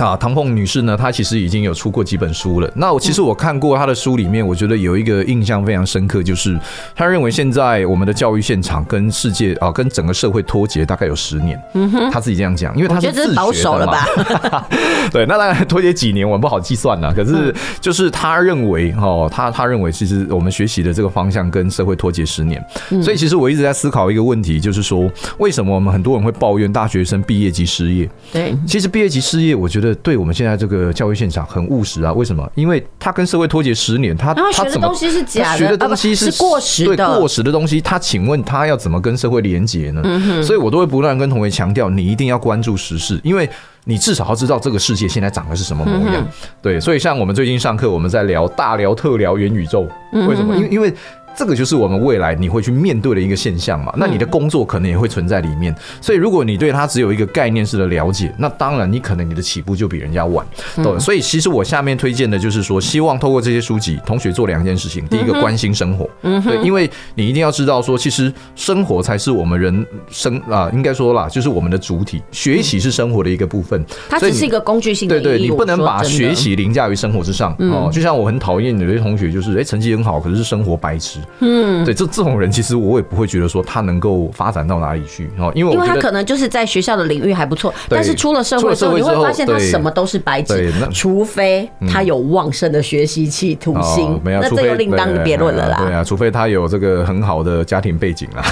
[SPEAKER 5] 啊，唐凤女士呢，她其实已经有出过几本书了。那我其实我看过她的书里面，我觉得有一个印象非常深刻，就是她认为现在我们的教育现场跟世界啊，跟整个社会脱节大概有十年。嗯哼，她自己这样讲，因为她是保守了吧？<laughs> 对，那大概脱节几年，我们不好计算了。可是就是她认为哦，她她认为其实我们学习的这个方向跟社会脱节十年。所以其实我一直在思考一个问题，就是说为什么我们很多人会抱怨大学生毕业即失业？对，其实毕业即失业，我觉得。对我们现在这个教育现场很务实啊？为什么？因为他跟社会脱节十年，他他学的东西是假的，学的东西是过时的，对过时的东西。他请问他要怎么跟社会连接呢？嗯。所以我都会不断跟同学强调，你一定要关注时事，因为你至少要知道这个世界现在长的是什么模样。对，所以像我们最近上课，我们在聊大聊特聊元宇宙，为什么？因为因为。这个就是我们未来你会去面对的一个现象嘛？那你的工作可能也会存在里面。所以如果你对它只有一个概念式的了解，那当然你可能你的起步就比人家晚。对，所以其实我下面推荐的就是说，希望透过这些书籍，同学做两件事情。第一个，关心生活。嗯，对，因为你一定要知道说，其实生活才是我们人生啊，应该说啦，就是我们的主体。学习是生活的一个部分，它只是一个工具性的。对对，你不能把学习凌驾于生活之上哦。就像我很讨厌有些同学，就是哎成绩很好，可是是生活白痴。嗯，对，这这种人其实我也不会觉得说他能够发展到哪里去哦，因为因为他可能就是在学校的领域还不错，但是出了社会之后，你会发现他什么都是白纸，除非他有旺盛的学习企图心，那这又另当别论了啦。对啊，除非他有这个很好的家庭背景啦。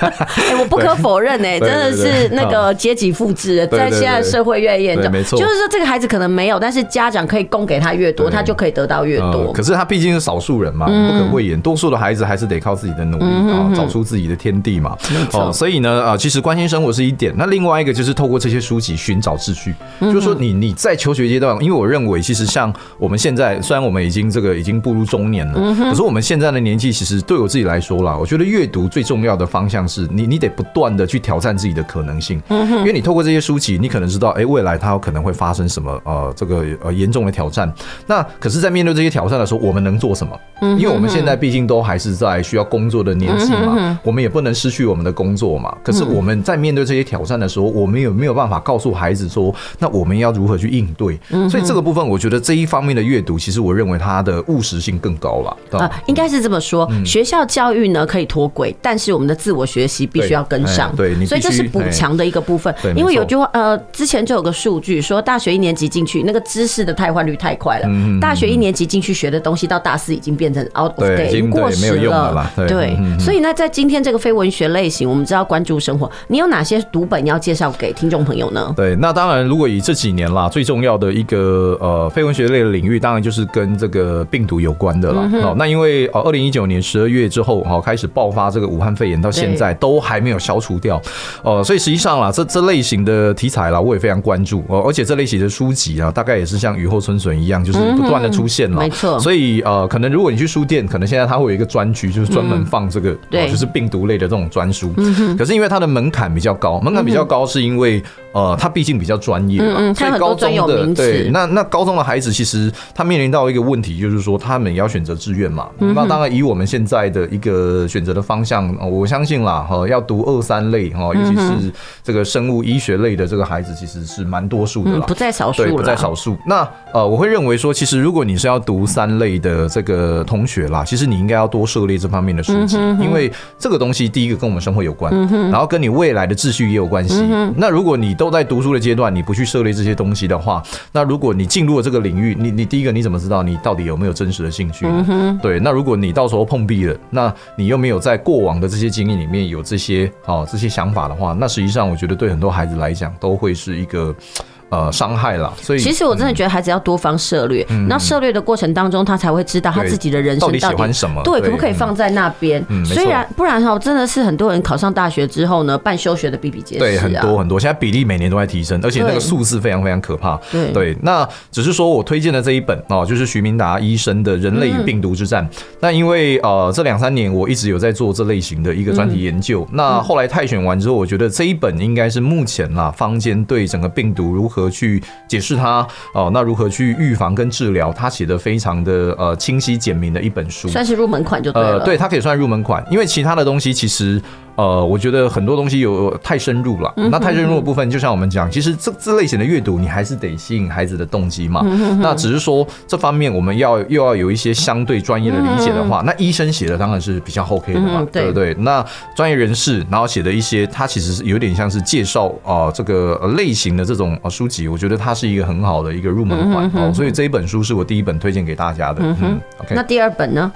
[SPEAKER 5] <laughs> 哎，我不可否认哎，真的是那个阶级复制，在现在社会越来越严重，没错，就是说这个孩子可能没有，但是家长可以供给他越多，他就可以得到越多。可是他毕竟是少数人嘛，不可讳言，多数的孩子还是得。靠自己的努力啊，找出自己的天地嘛。哦，所以呢，啊，其实关心生活是一点。那另外一个就是透过这些书籍寻找秩序。就是说，你你在求学阶段，因为我认为，其实像我们现在，虽然我们已经这个已经步入中年了，可是我们现在的年纪，其实对我自己来说啦，我觉得阅读最重要的方向是你，你得不断的去挑战自己的可能性。因为你透过这些书籍，你可能知道，哎，未来它有可能会发生什么呃，这个呃严重的挑战。那可是，在面对这些挑战的时候，我们能做什么？因为我们现在毕竟都还是。是在需要工作的年纪嘛，嗯、我们也不能失去我们的工作嘛。可是我们在面对这些挑战的时候，我们有没有办法告诉孩子说，那我们要如何去应对？所以这个部分，我觉得这一方面的阅读，其实我认为它的务实性更高了。啊、呃，
[SPEAKER 3] 应该是这么说，嗯、学校教育呢可以脱轨，但是我们的自我学习必须要跟上。
[SPEAKER 5] 对，对，
[SPEAKER 3] 所以这是补强的一个部分。因为有句话，呃，之前就有个数据说，大学一年级进去，那个知识的汰换率太快了。大学一年级进去学的东西，到大四已经变成 out of date，已经过时了。对，所以呢，在今天这个非文学类型，我们知道关注生活，你有哪些读本要介绍给听众朋友呢？
[SPEAKER 5] 对，那当然，如果以这几年啦，最重要的一个呃非文学类的领域，当然就是跟这个病毒有关的了。哦，那因为呃二零一九年十二月之后，哈开始爆发这个武汉肺炎，到现在都还没有消除掉。呃，所以实际上啦，这这类型的题材啦，我也非常关注。哦，而且这类型的书籍啊，大概也是像雨后春笋一样，就是不断的出现了。
[SPEAKER 3] 没错。
[SPEAKER 5] 所以呃，可能如果你去书店，可能现在它会有一个专区，就是专门放这个，对，就是病毒类的这种专书。可是因为它的门槛比较高，门槛比较高是因为呃，它毕竟比较专业嘛，所以高中的对，那那高中的孩子其实他面临到一个问题，就是说他们也要选择志愿嘛。那当然以我们现在的一个选择的方向，我相信啦，哈，要读二三类哈，尤其是这个生物医学类的这个孩子，其实是蛮多数的啦，
[SPEAKER 3] 不在少数，
[SPEAKER 5] 对，不在少数。那呃，我会认为说，其实如果你是要读三类的这个同学啦，其实你应该要多涉猎这方面的书籍，因为这个东西第一个跟我们生活有关，然后跟你未来的秩序也有关系。那如果你都在读书的阶段，你不去涉猎这些东西的话，那如果你进入了这个领域，你你第一个你怎么知道你到底有没有真实的兴趣？对，那如果你到时候碰壁了，那你又没有在过往的这些经历里面有这些好这些想法的话，那实际上我觉得对很多孩子来讲都会是一个。呃，伤害了，所以
[SPEAKER 3] 其实我真的觉得孩子要多方涉略，那涉略的过程当中，他才会知道他自己的人生到底
[SPEAKER 5] 喜欢什么，
[SPEAKER 3] 对，可不可以放在那边？虽然不然哈，真的是很多人考上大学之后呢，办休学的比比皆是，
[SPEAKER 5] 对，很多很多，现在比例每年都在提升，而且那个数字非常非常可怕。对，那只是说我推荐的这一本哦，就是徐明达医生的《人类与病毒之战》。那因为呃，这两三年我一直有在做这类型的一个专题研究，那后来泰选完之后，我觉得这一本应该是目前啦，坊间对整个病毒如何。去解释它哦，那如何去预防跟治疗？他写的非常的呃清晰简明的一本书，
[SPEAKER 3] 算是入门款就对了。
[SPEAKER 5] 呃，对，它可以算入门款，因为其他的东西其实。呃，我觉得很多东西有太深入了。那太深入的部分，就像我们讲，其实这这类型的阅读，你还是得吸引孩子的动机嘛。那只是说这方面，我们要又要有一些相对专业的理解的话，那医生写的当然是比较 OK 的嘛，对不对？那专业人士然后写的一些，他其实是有点像是介绍啊这个类型的这种书籍，我觉得它是一个很好的一个入门款哦。所以这一本书是我第一本推荐给大家的。嗯，OK。
[SPEAKER 3] 那第二本呢？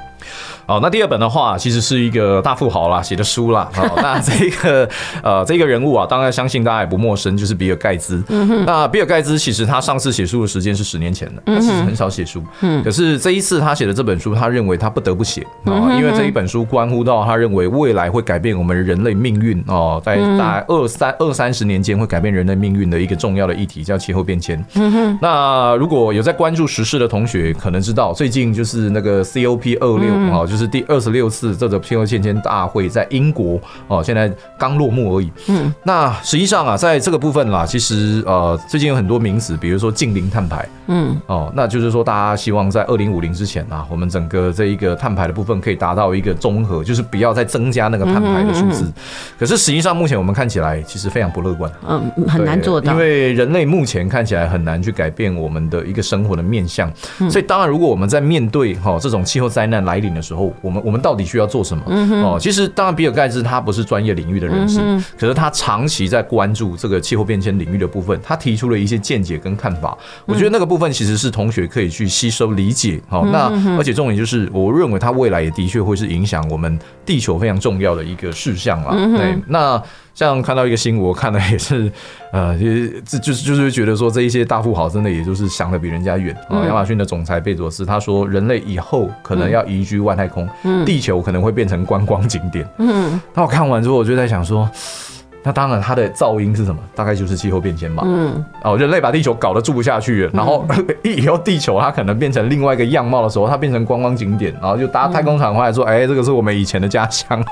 [SPEAKER 5] 哦，那第二本的话，其实是一个大富豪啦写的书啦。哦，<laughs> 那这个呃，这个人物啊，当然相信大家也不陌生，就是比尔盖茨。嗯哼。那比尔盖茨其实他上次写书的时间是十年前的，他其实很少写书。嗯。可是这一次他写的这本书，他认为他不得不写啊，因为这一本书关乎到他认为未来会改变我们人类命运哦，在大概二三二三十年间会改变人类命运的一个重要的议题，叫气候变迁。嗯哼。那如果有在关注时事的同学，可能知道最近就是那个 COP 二六。哦，就是第二十六次这个气候变迁大会在英国哦，现在刚落幕而已。嗯，那实际上啊，在这个部分啦，其实呃，最近有很多名词，比如说近零碳排。嗯，哦，那就是说大家希望在二零五零之前啊，我们整个这一个碳排的部分可以达到一个综合，就是不要再增加那个碳排的数字。可是实际上目前我们看起来其实非常不乐观。嗯，
[SPEAKER 3] 很难做到，
[SPEAKER 5] 因为人类目前看起来很难去改变我们的一个生活的面向。所以当然，如果我们在面对哈这种气候灾难来临的时候，我们我们到底需要做什么？哦，其实当然，比尔盖茨他不是专业领域的人士，可是他长期在关注这个气候变迁领域的部分，他提出了一些见解跟看法。我觉得那个部分其实是同学可以去吸收理解。好，那而且重点就是，我认为他未来也的确会是影响我们地球非常重要的一个事项了。对，那。像看到一个新闻，我看的也是，<laughs> 呃，这就是就是觉得说，这一些大富豪真的也就是想的比人家远啊。亚马逊的总裁贝佐斯他说，人类以后可能要移居外太空，地球可能会变成观光景点。嗯，那我看完之后，我就在想说。那当然，它的噪音是什么？大概就是气候变迁嘛。嗯。哦，人类把地球搞得住不下去了，然后 <laughs> 以后地球它可能变成另外一个样貌的时候，它变成观光景点，然后就搭太空船回来说：“哎，这个是我们以前的家乡。”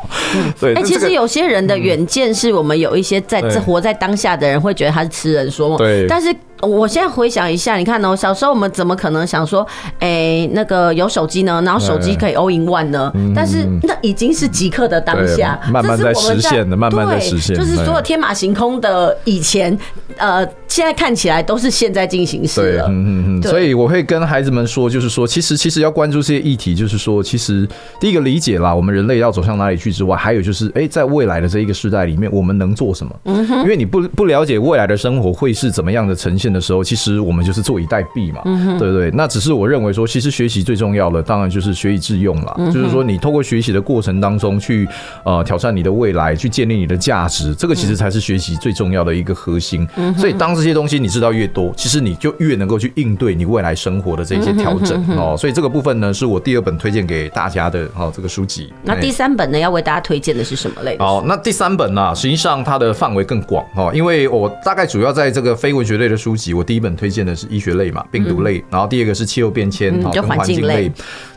[SPEAKER 5] 对。哎，其实
[SPEAKER 3] 有些人的远见是我们有一些在这活在当下的人会觉得他是痴人说梦。
[SPEAKER 5] 对。
[SPEAKER 3] 但是我现在回想一下，你看哦，小时候我们怎么可能想说，哎、欸，那个有手机呢，然后手机可以 all in one 呢？但是那已经是即刻的当下，
[SPEAKER 5] 慢慢在实现的，慢慢在实现，
[SPEAKER 3] 就是所有天马行空的以前，呃，现在看起来都是现在进行时了。
[SPEAKER 5] 嗯嗯嗯。所以我会跟孩子们说，就是说，其实其实要关注这些议题，就是说，其实第一个理解啦，我们人类要走向哪里去之外，还有就是，哎、欸，在未来的这一个时代里面，我们能做什么？嗯哼。因为你不不了解未来的生活会是怎么样的呈现的时候，其实我们就是坐以待毙嘛。嗯哼。对不对？那只是我认为说，其实学习最重要的，当然就是学以致用了。嗯。就是说，你透过学习的过程当中去呃挑战你的未来，去建立你的价值，这个其实才是学习最重要的一个核心。嗯。所以，当这些东西你知道越多，其实你就越能够去应对你未来生活的这些调整哦。所以这个部分呢，是我第二本推荐给大家的哦，这个书籍。
[SPEAKER 3] 那第三本呢，要为大家推荐的是什么类？
[SPEAKER 5] 哦，那第三本呢，实际上它的范围更广哦，因为我大概主要在这个非文学类的书籍，我第一本推荐的是医学类嘛，病毒类，然后第二个是气候变迁跟环境类。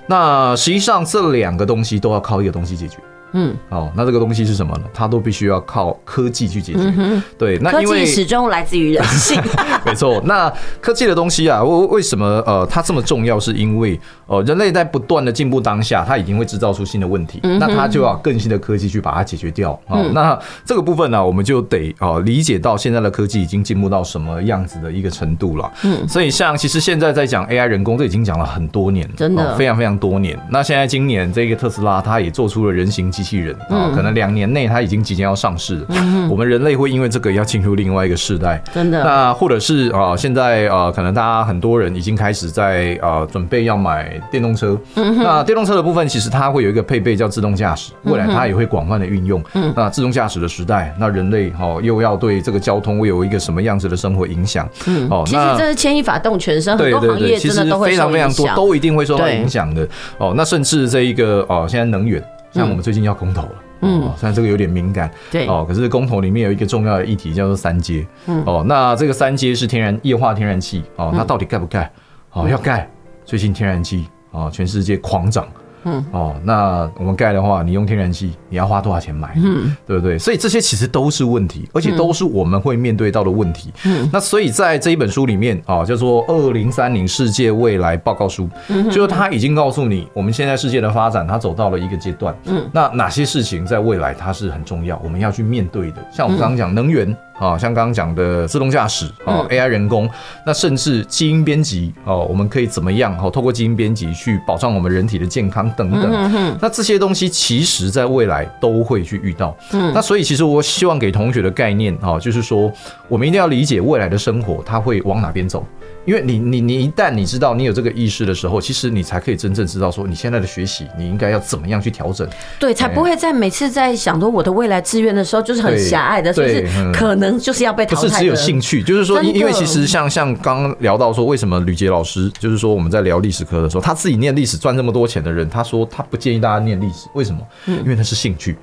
[SPEAKER 5] 那实际上这两个东西都要靠一个东西解决。嗯，哦，那这个东西是什么呢？它都必须要靠科技去解决。嗯、对，那因
[SPEAKER 3] 为始终来自于人性。<laughs>
[SPEAKER 5] 没错，那科技的东西啊，为为什么呃它这么重要？是因为呃人类在不断的进步当下，它已经会制造出新的问题，嗯、那它就要更新的科技去把它解决掉。哦，嗯、那这个部分呢、啊，我们就得哦理解到现在的科技已经进步到什么样子的一个程度了。嗯，所以像其实现在在讲 AI 人工，这已经讲了很多年，
[SPEAKER 3] 真的、哦、
[SPEAKER 5] 非常非常多年。那现在今年这个特斯拉，它也做出了人形机器人啊，可能两年内它已经即将要上市我们人类会因为这个要进入另外一个世代，
[SPEAKER 3] 真的。
[SPEAKER 5] 那或者是啊，现在啊，可能大家很多人已经开始在啊准备要买电动车。嗯，那电动车的部分其实它会有一个配备叫自动驾驶，未来它也会广泛的运用。嗯，那自动驾驶的时代，那人类哦又要对这个交通会有一个什么样子的生活影响？嗯，哦，
[SPEAKER 3] 其实这是牵一发动全身，很多行业真的都会
[SPEAKER 5] 非常非常多，都一定会受到影响的。哦，那甚至这一个哦，现在能源。像我们最近要公投了，嗯，虽然这个有点敏感，对哦，可是公投里面有一个重要的议题叫做三阶，嗯哦，那这个三阶是天然液化天然气哦，那到底盖不盖？哦，要盖，最近天然气哦，全世界狂涨。嗯哦，那我们盖的话，你用天然气，你要花多少钱买？嗯，对不对？所以这些其实都是问题，而且都是我们会面对到的问题。嗯，那所以在这一本书里面啊，叫做《二零三零世界未来报告书》，嗯，就是他已经告诉你，我们现在世界的发展，它走到了一个阶段。嗯，那哪些事情在未来它是很重要，我们要去面对的？像我们刚刚讲能源。啊，像刚刚讲的自动驾驶啊，AI 人工，那甚至基因编辑哦，我们可以怎么样？哈，透过基因编辑去保障我们人体的健康等等。那这些东西其实在未来都会去遇到。嗯，那所以其实我希望给同学的概念啊，就是说我们一定要理解未来的生活它会往哪边走。因为你你你一旦你知道你有这个意识的时候，其实你才可以真正知道说你现在的学习你应该要怎么样去调整，
[SPEAKER 3] 对，才不会在每次在想说我的未来志愿的时候就是很狭隘的，就是可能就是要被淘汰。
[SPEAKER 5] 不是只有兴趣，就是说，因因为其实像像刚刚聊到说，为什么吕杰老师就是说我们在聊历史课的时候，他自己念历史赚这么多钱的人，他说他不建议大家念历史，为什么？因为那是兴趣，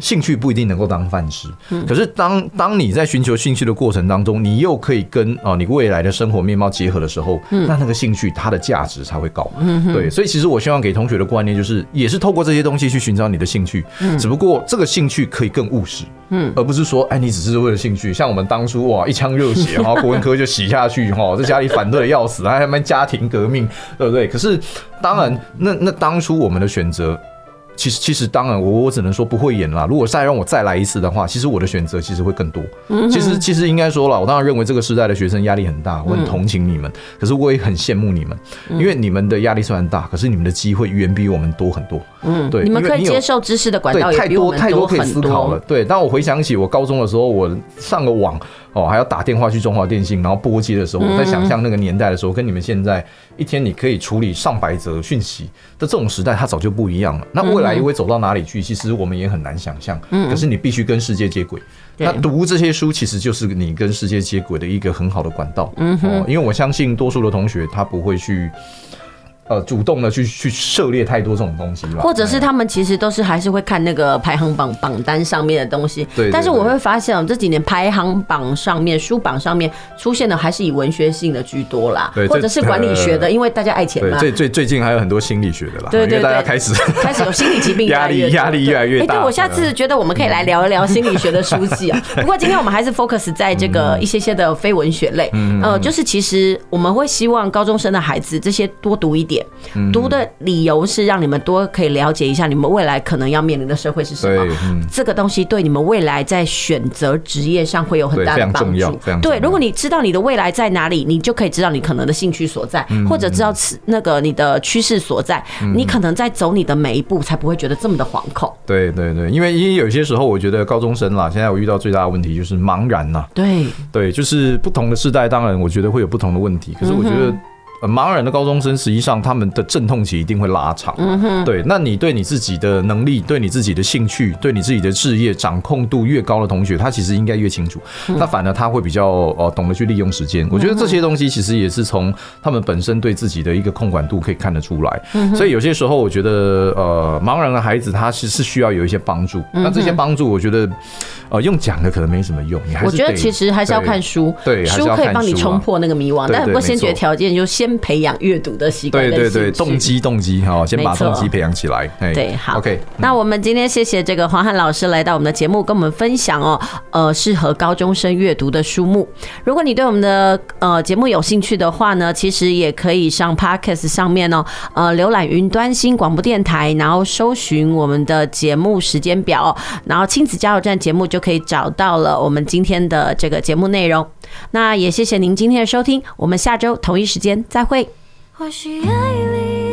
[SPEAKER 5] 兴趣不一定能够当饭吃。可是当当你在寻求兴趣的过程当中，你又可以跟啊你未来的生活面貌结合的时候，那那个兴趣它的价值才会高。对，所以其实我希望给同学的观念就是，也是透过这些东西去寻找你的兴趣。只不过这个兴趣可以更务实，嗯，而不是说，哎，你只是为了兴趣。像我们当初哇，一腔热血，然后国文科就洗下去，哈，在家里反对的要死，还他妈家庭革命，对不对？可是当然，那那当初我们的选择。其实，其实当然，我我只能说不会演啦。如果再让我再来一次的话，其实我的选择其实会更多。其实，其实应该说了，我当然认为这个时代的学生压力很大，我很同情你们，可是我也很羡慕你们，因为你们的压力虽然大，可是你们的机会远比我们多很多。嗯，对，
[SPEAKER 3] 你们可以接受知识的管道。
[SPEAKER 5] 太多太多可以思考了。对，当我回想起我高中的时候，我上个网。哦，还要打电话去中华电信，然后拨接的时候，我在想象那个年代的时候，跟你们现在一天你可以处理上百则讯息的这种时代，它早就不一样了。那未来又会走到哪里去？其实我们也很难想象。可是你必须跟世界接轨。那读这些书，其实就是你跟世界接轨的一个很好的管道。嗯，因为我相信多数的同学他不会去。呃主动的去去涉猎太多这种东西吧。
[SPEAKER 3] 或者是他们其实都是还是会看那个排行榜榜单上面的东西。
[SPEAKER 5] 对。
[SPEAKER 3] 但是我会发现，这几年排行榜上面、书榜上面出现的还是以文学性的居多啦，
[SPEAKER 5] 对，
[SPEAKER 3] 或者是管理学的，因为大家爱钱嘛。
[SPEAKER 5] 对，最最最近还有很多心理学的啦。
[SPEAKER 3] 对对对。
[SPEAKER 5] 大家开始 <laughs>
[SPEAKER 3] 开始有心理疾病 <laughs>
[SPEAKER 5] 压力压力越来越大。
[SPEAKER 3] 哎，对，我下次觉得我们可以来聊一聊心理学的书籍啊。<laughs> 不过今天我们还是 focus 在这个一些些的非文学类，呃，就是其实我们会希望高中生的孩子这些多读一点，读的理由是让你们多可以了解一下你们未来可能要面临的社会是什么。这个东西对你们未来在选择职业上会有很大的帮助。对，如果你知道你的未来在哪里，你就可以知道你可能的兴趣所在，或者知道那个你的趋势所在，你可能在走你的每一步才不会觉得这么的惶恐。
[SPEAKER 5] 对对对，因为因为有些时候我觉得高中生啦，现在我遇到最大的问题就是茫然呐。
[SPEAKER 3] 对
[SPEAKER 5] 对，就是不同的世代，当然我觉得会有不同的问题，可是我觉得。茫然的高中生，实际上他们的阵痛期一定会拉长。嗯哼，对。那你对你自己的能力、对你自己的兴趣、对你自己的事业掌控度越高的同学，他其实应该越清楚。那反而他会比较呃懂得去利用时间。我觉得这些东西其实也是从他们本身对自己的一个控管度可以看得出来。所以有些时候，我觉得呃，茫然的孩子他其实是需要有一些帮助。那这些帮助，我觉得呃用讲的可能没什么用。你还是
[SPEAKER 3] 我觉得其实还是要看书，
[SPEAKER 5] 对，
[SPEAKER 3] 书可以帮你冲破那个迷惘，但不过先决条件就先。培养阅读的习惯，
[SPEAKER 5] 对对对，动机动机哈，先把动机培养起来。
[SPEAKER 3] 对，好
[SPEAKER 5] ，OK。
[SPEAKER 3] 那我们今天谢谢这个黄汉老师来到我们的节目，跟我们分享哦，呃，适合高中生阅读的书目。如果你对我们的呃节目有兴趣的话呢，其实也可以上 Podcast 上面哦，呃，浏览云端新广播电台，然后搜寻我们的节目时间表，然后亲子加油站节目就可以找到了我们今天的这个节目内容。那也谢谢您今天的收听，我们下周同一时间再会。或许爱你。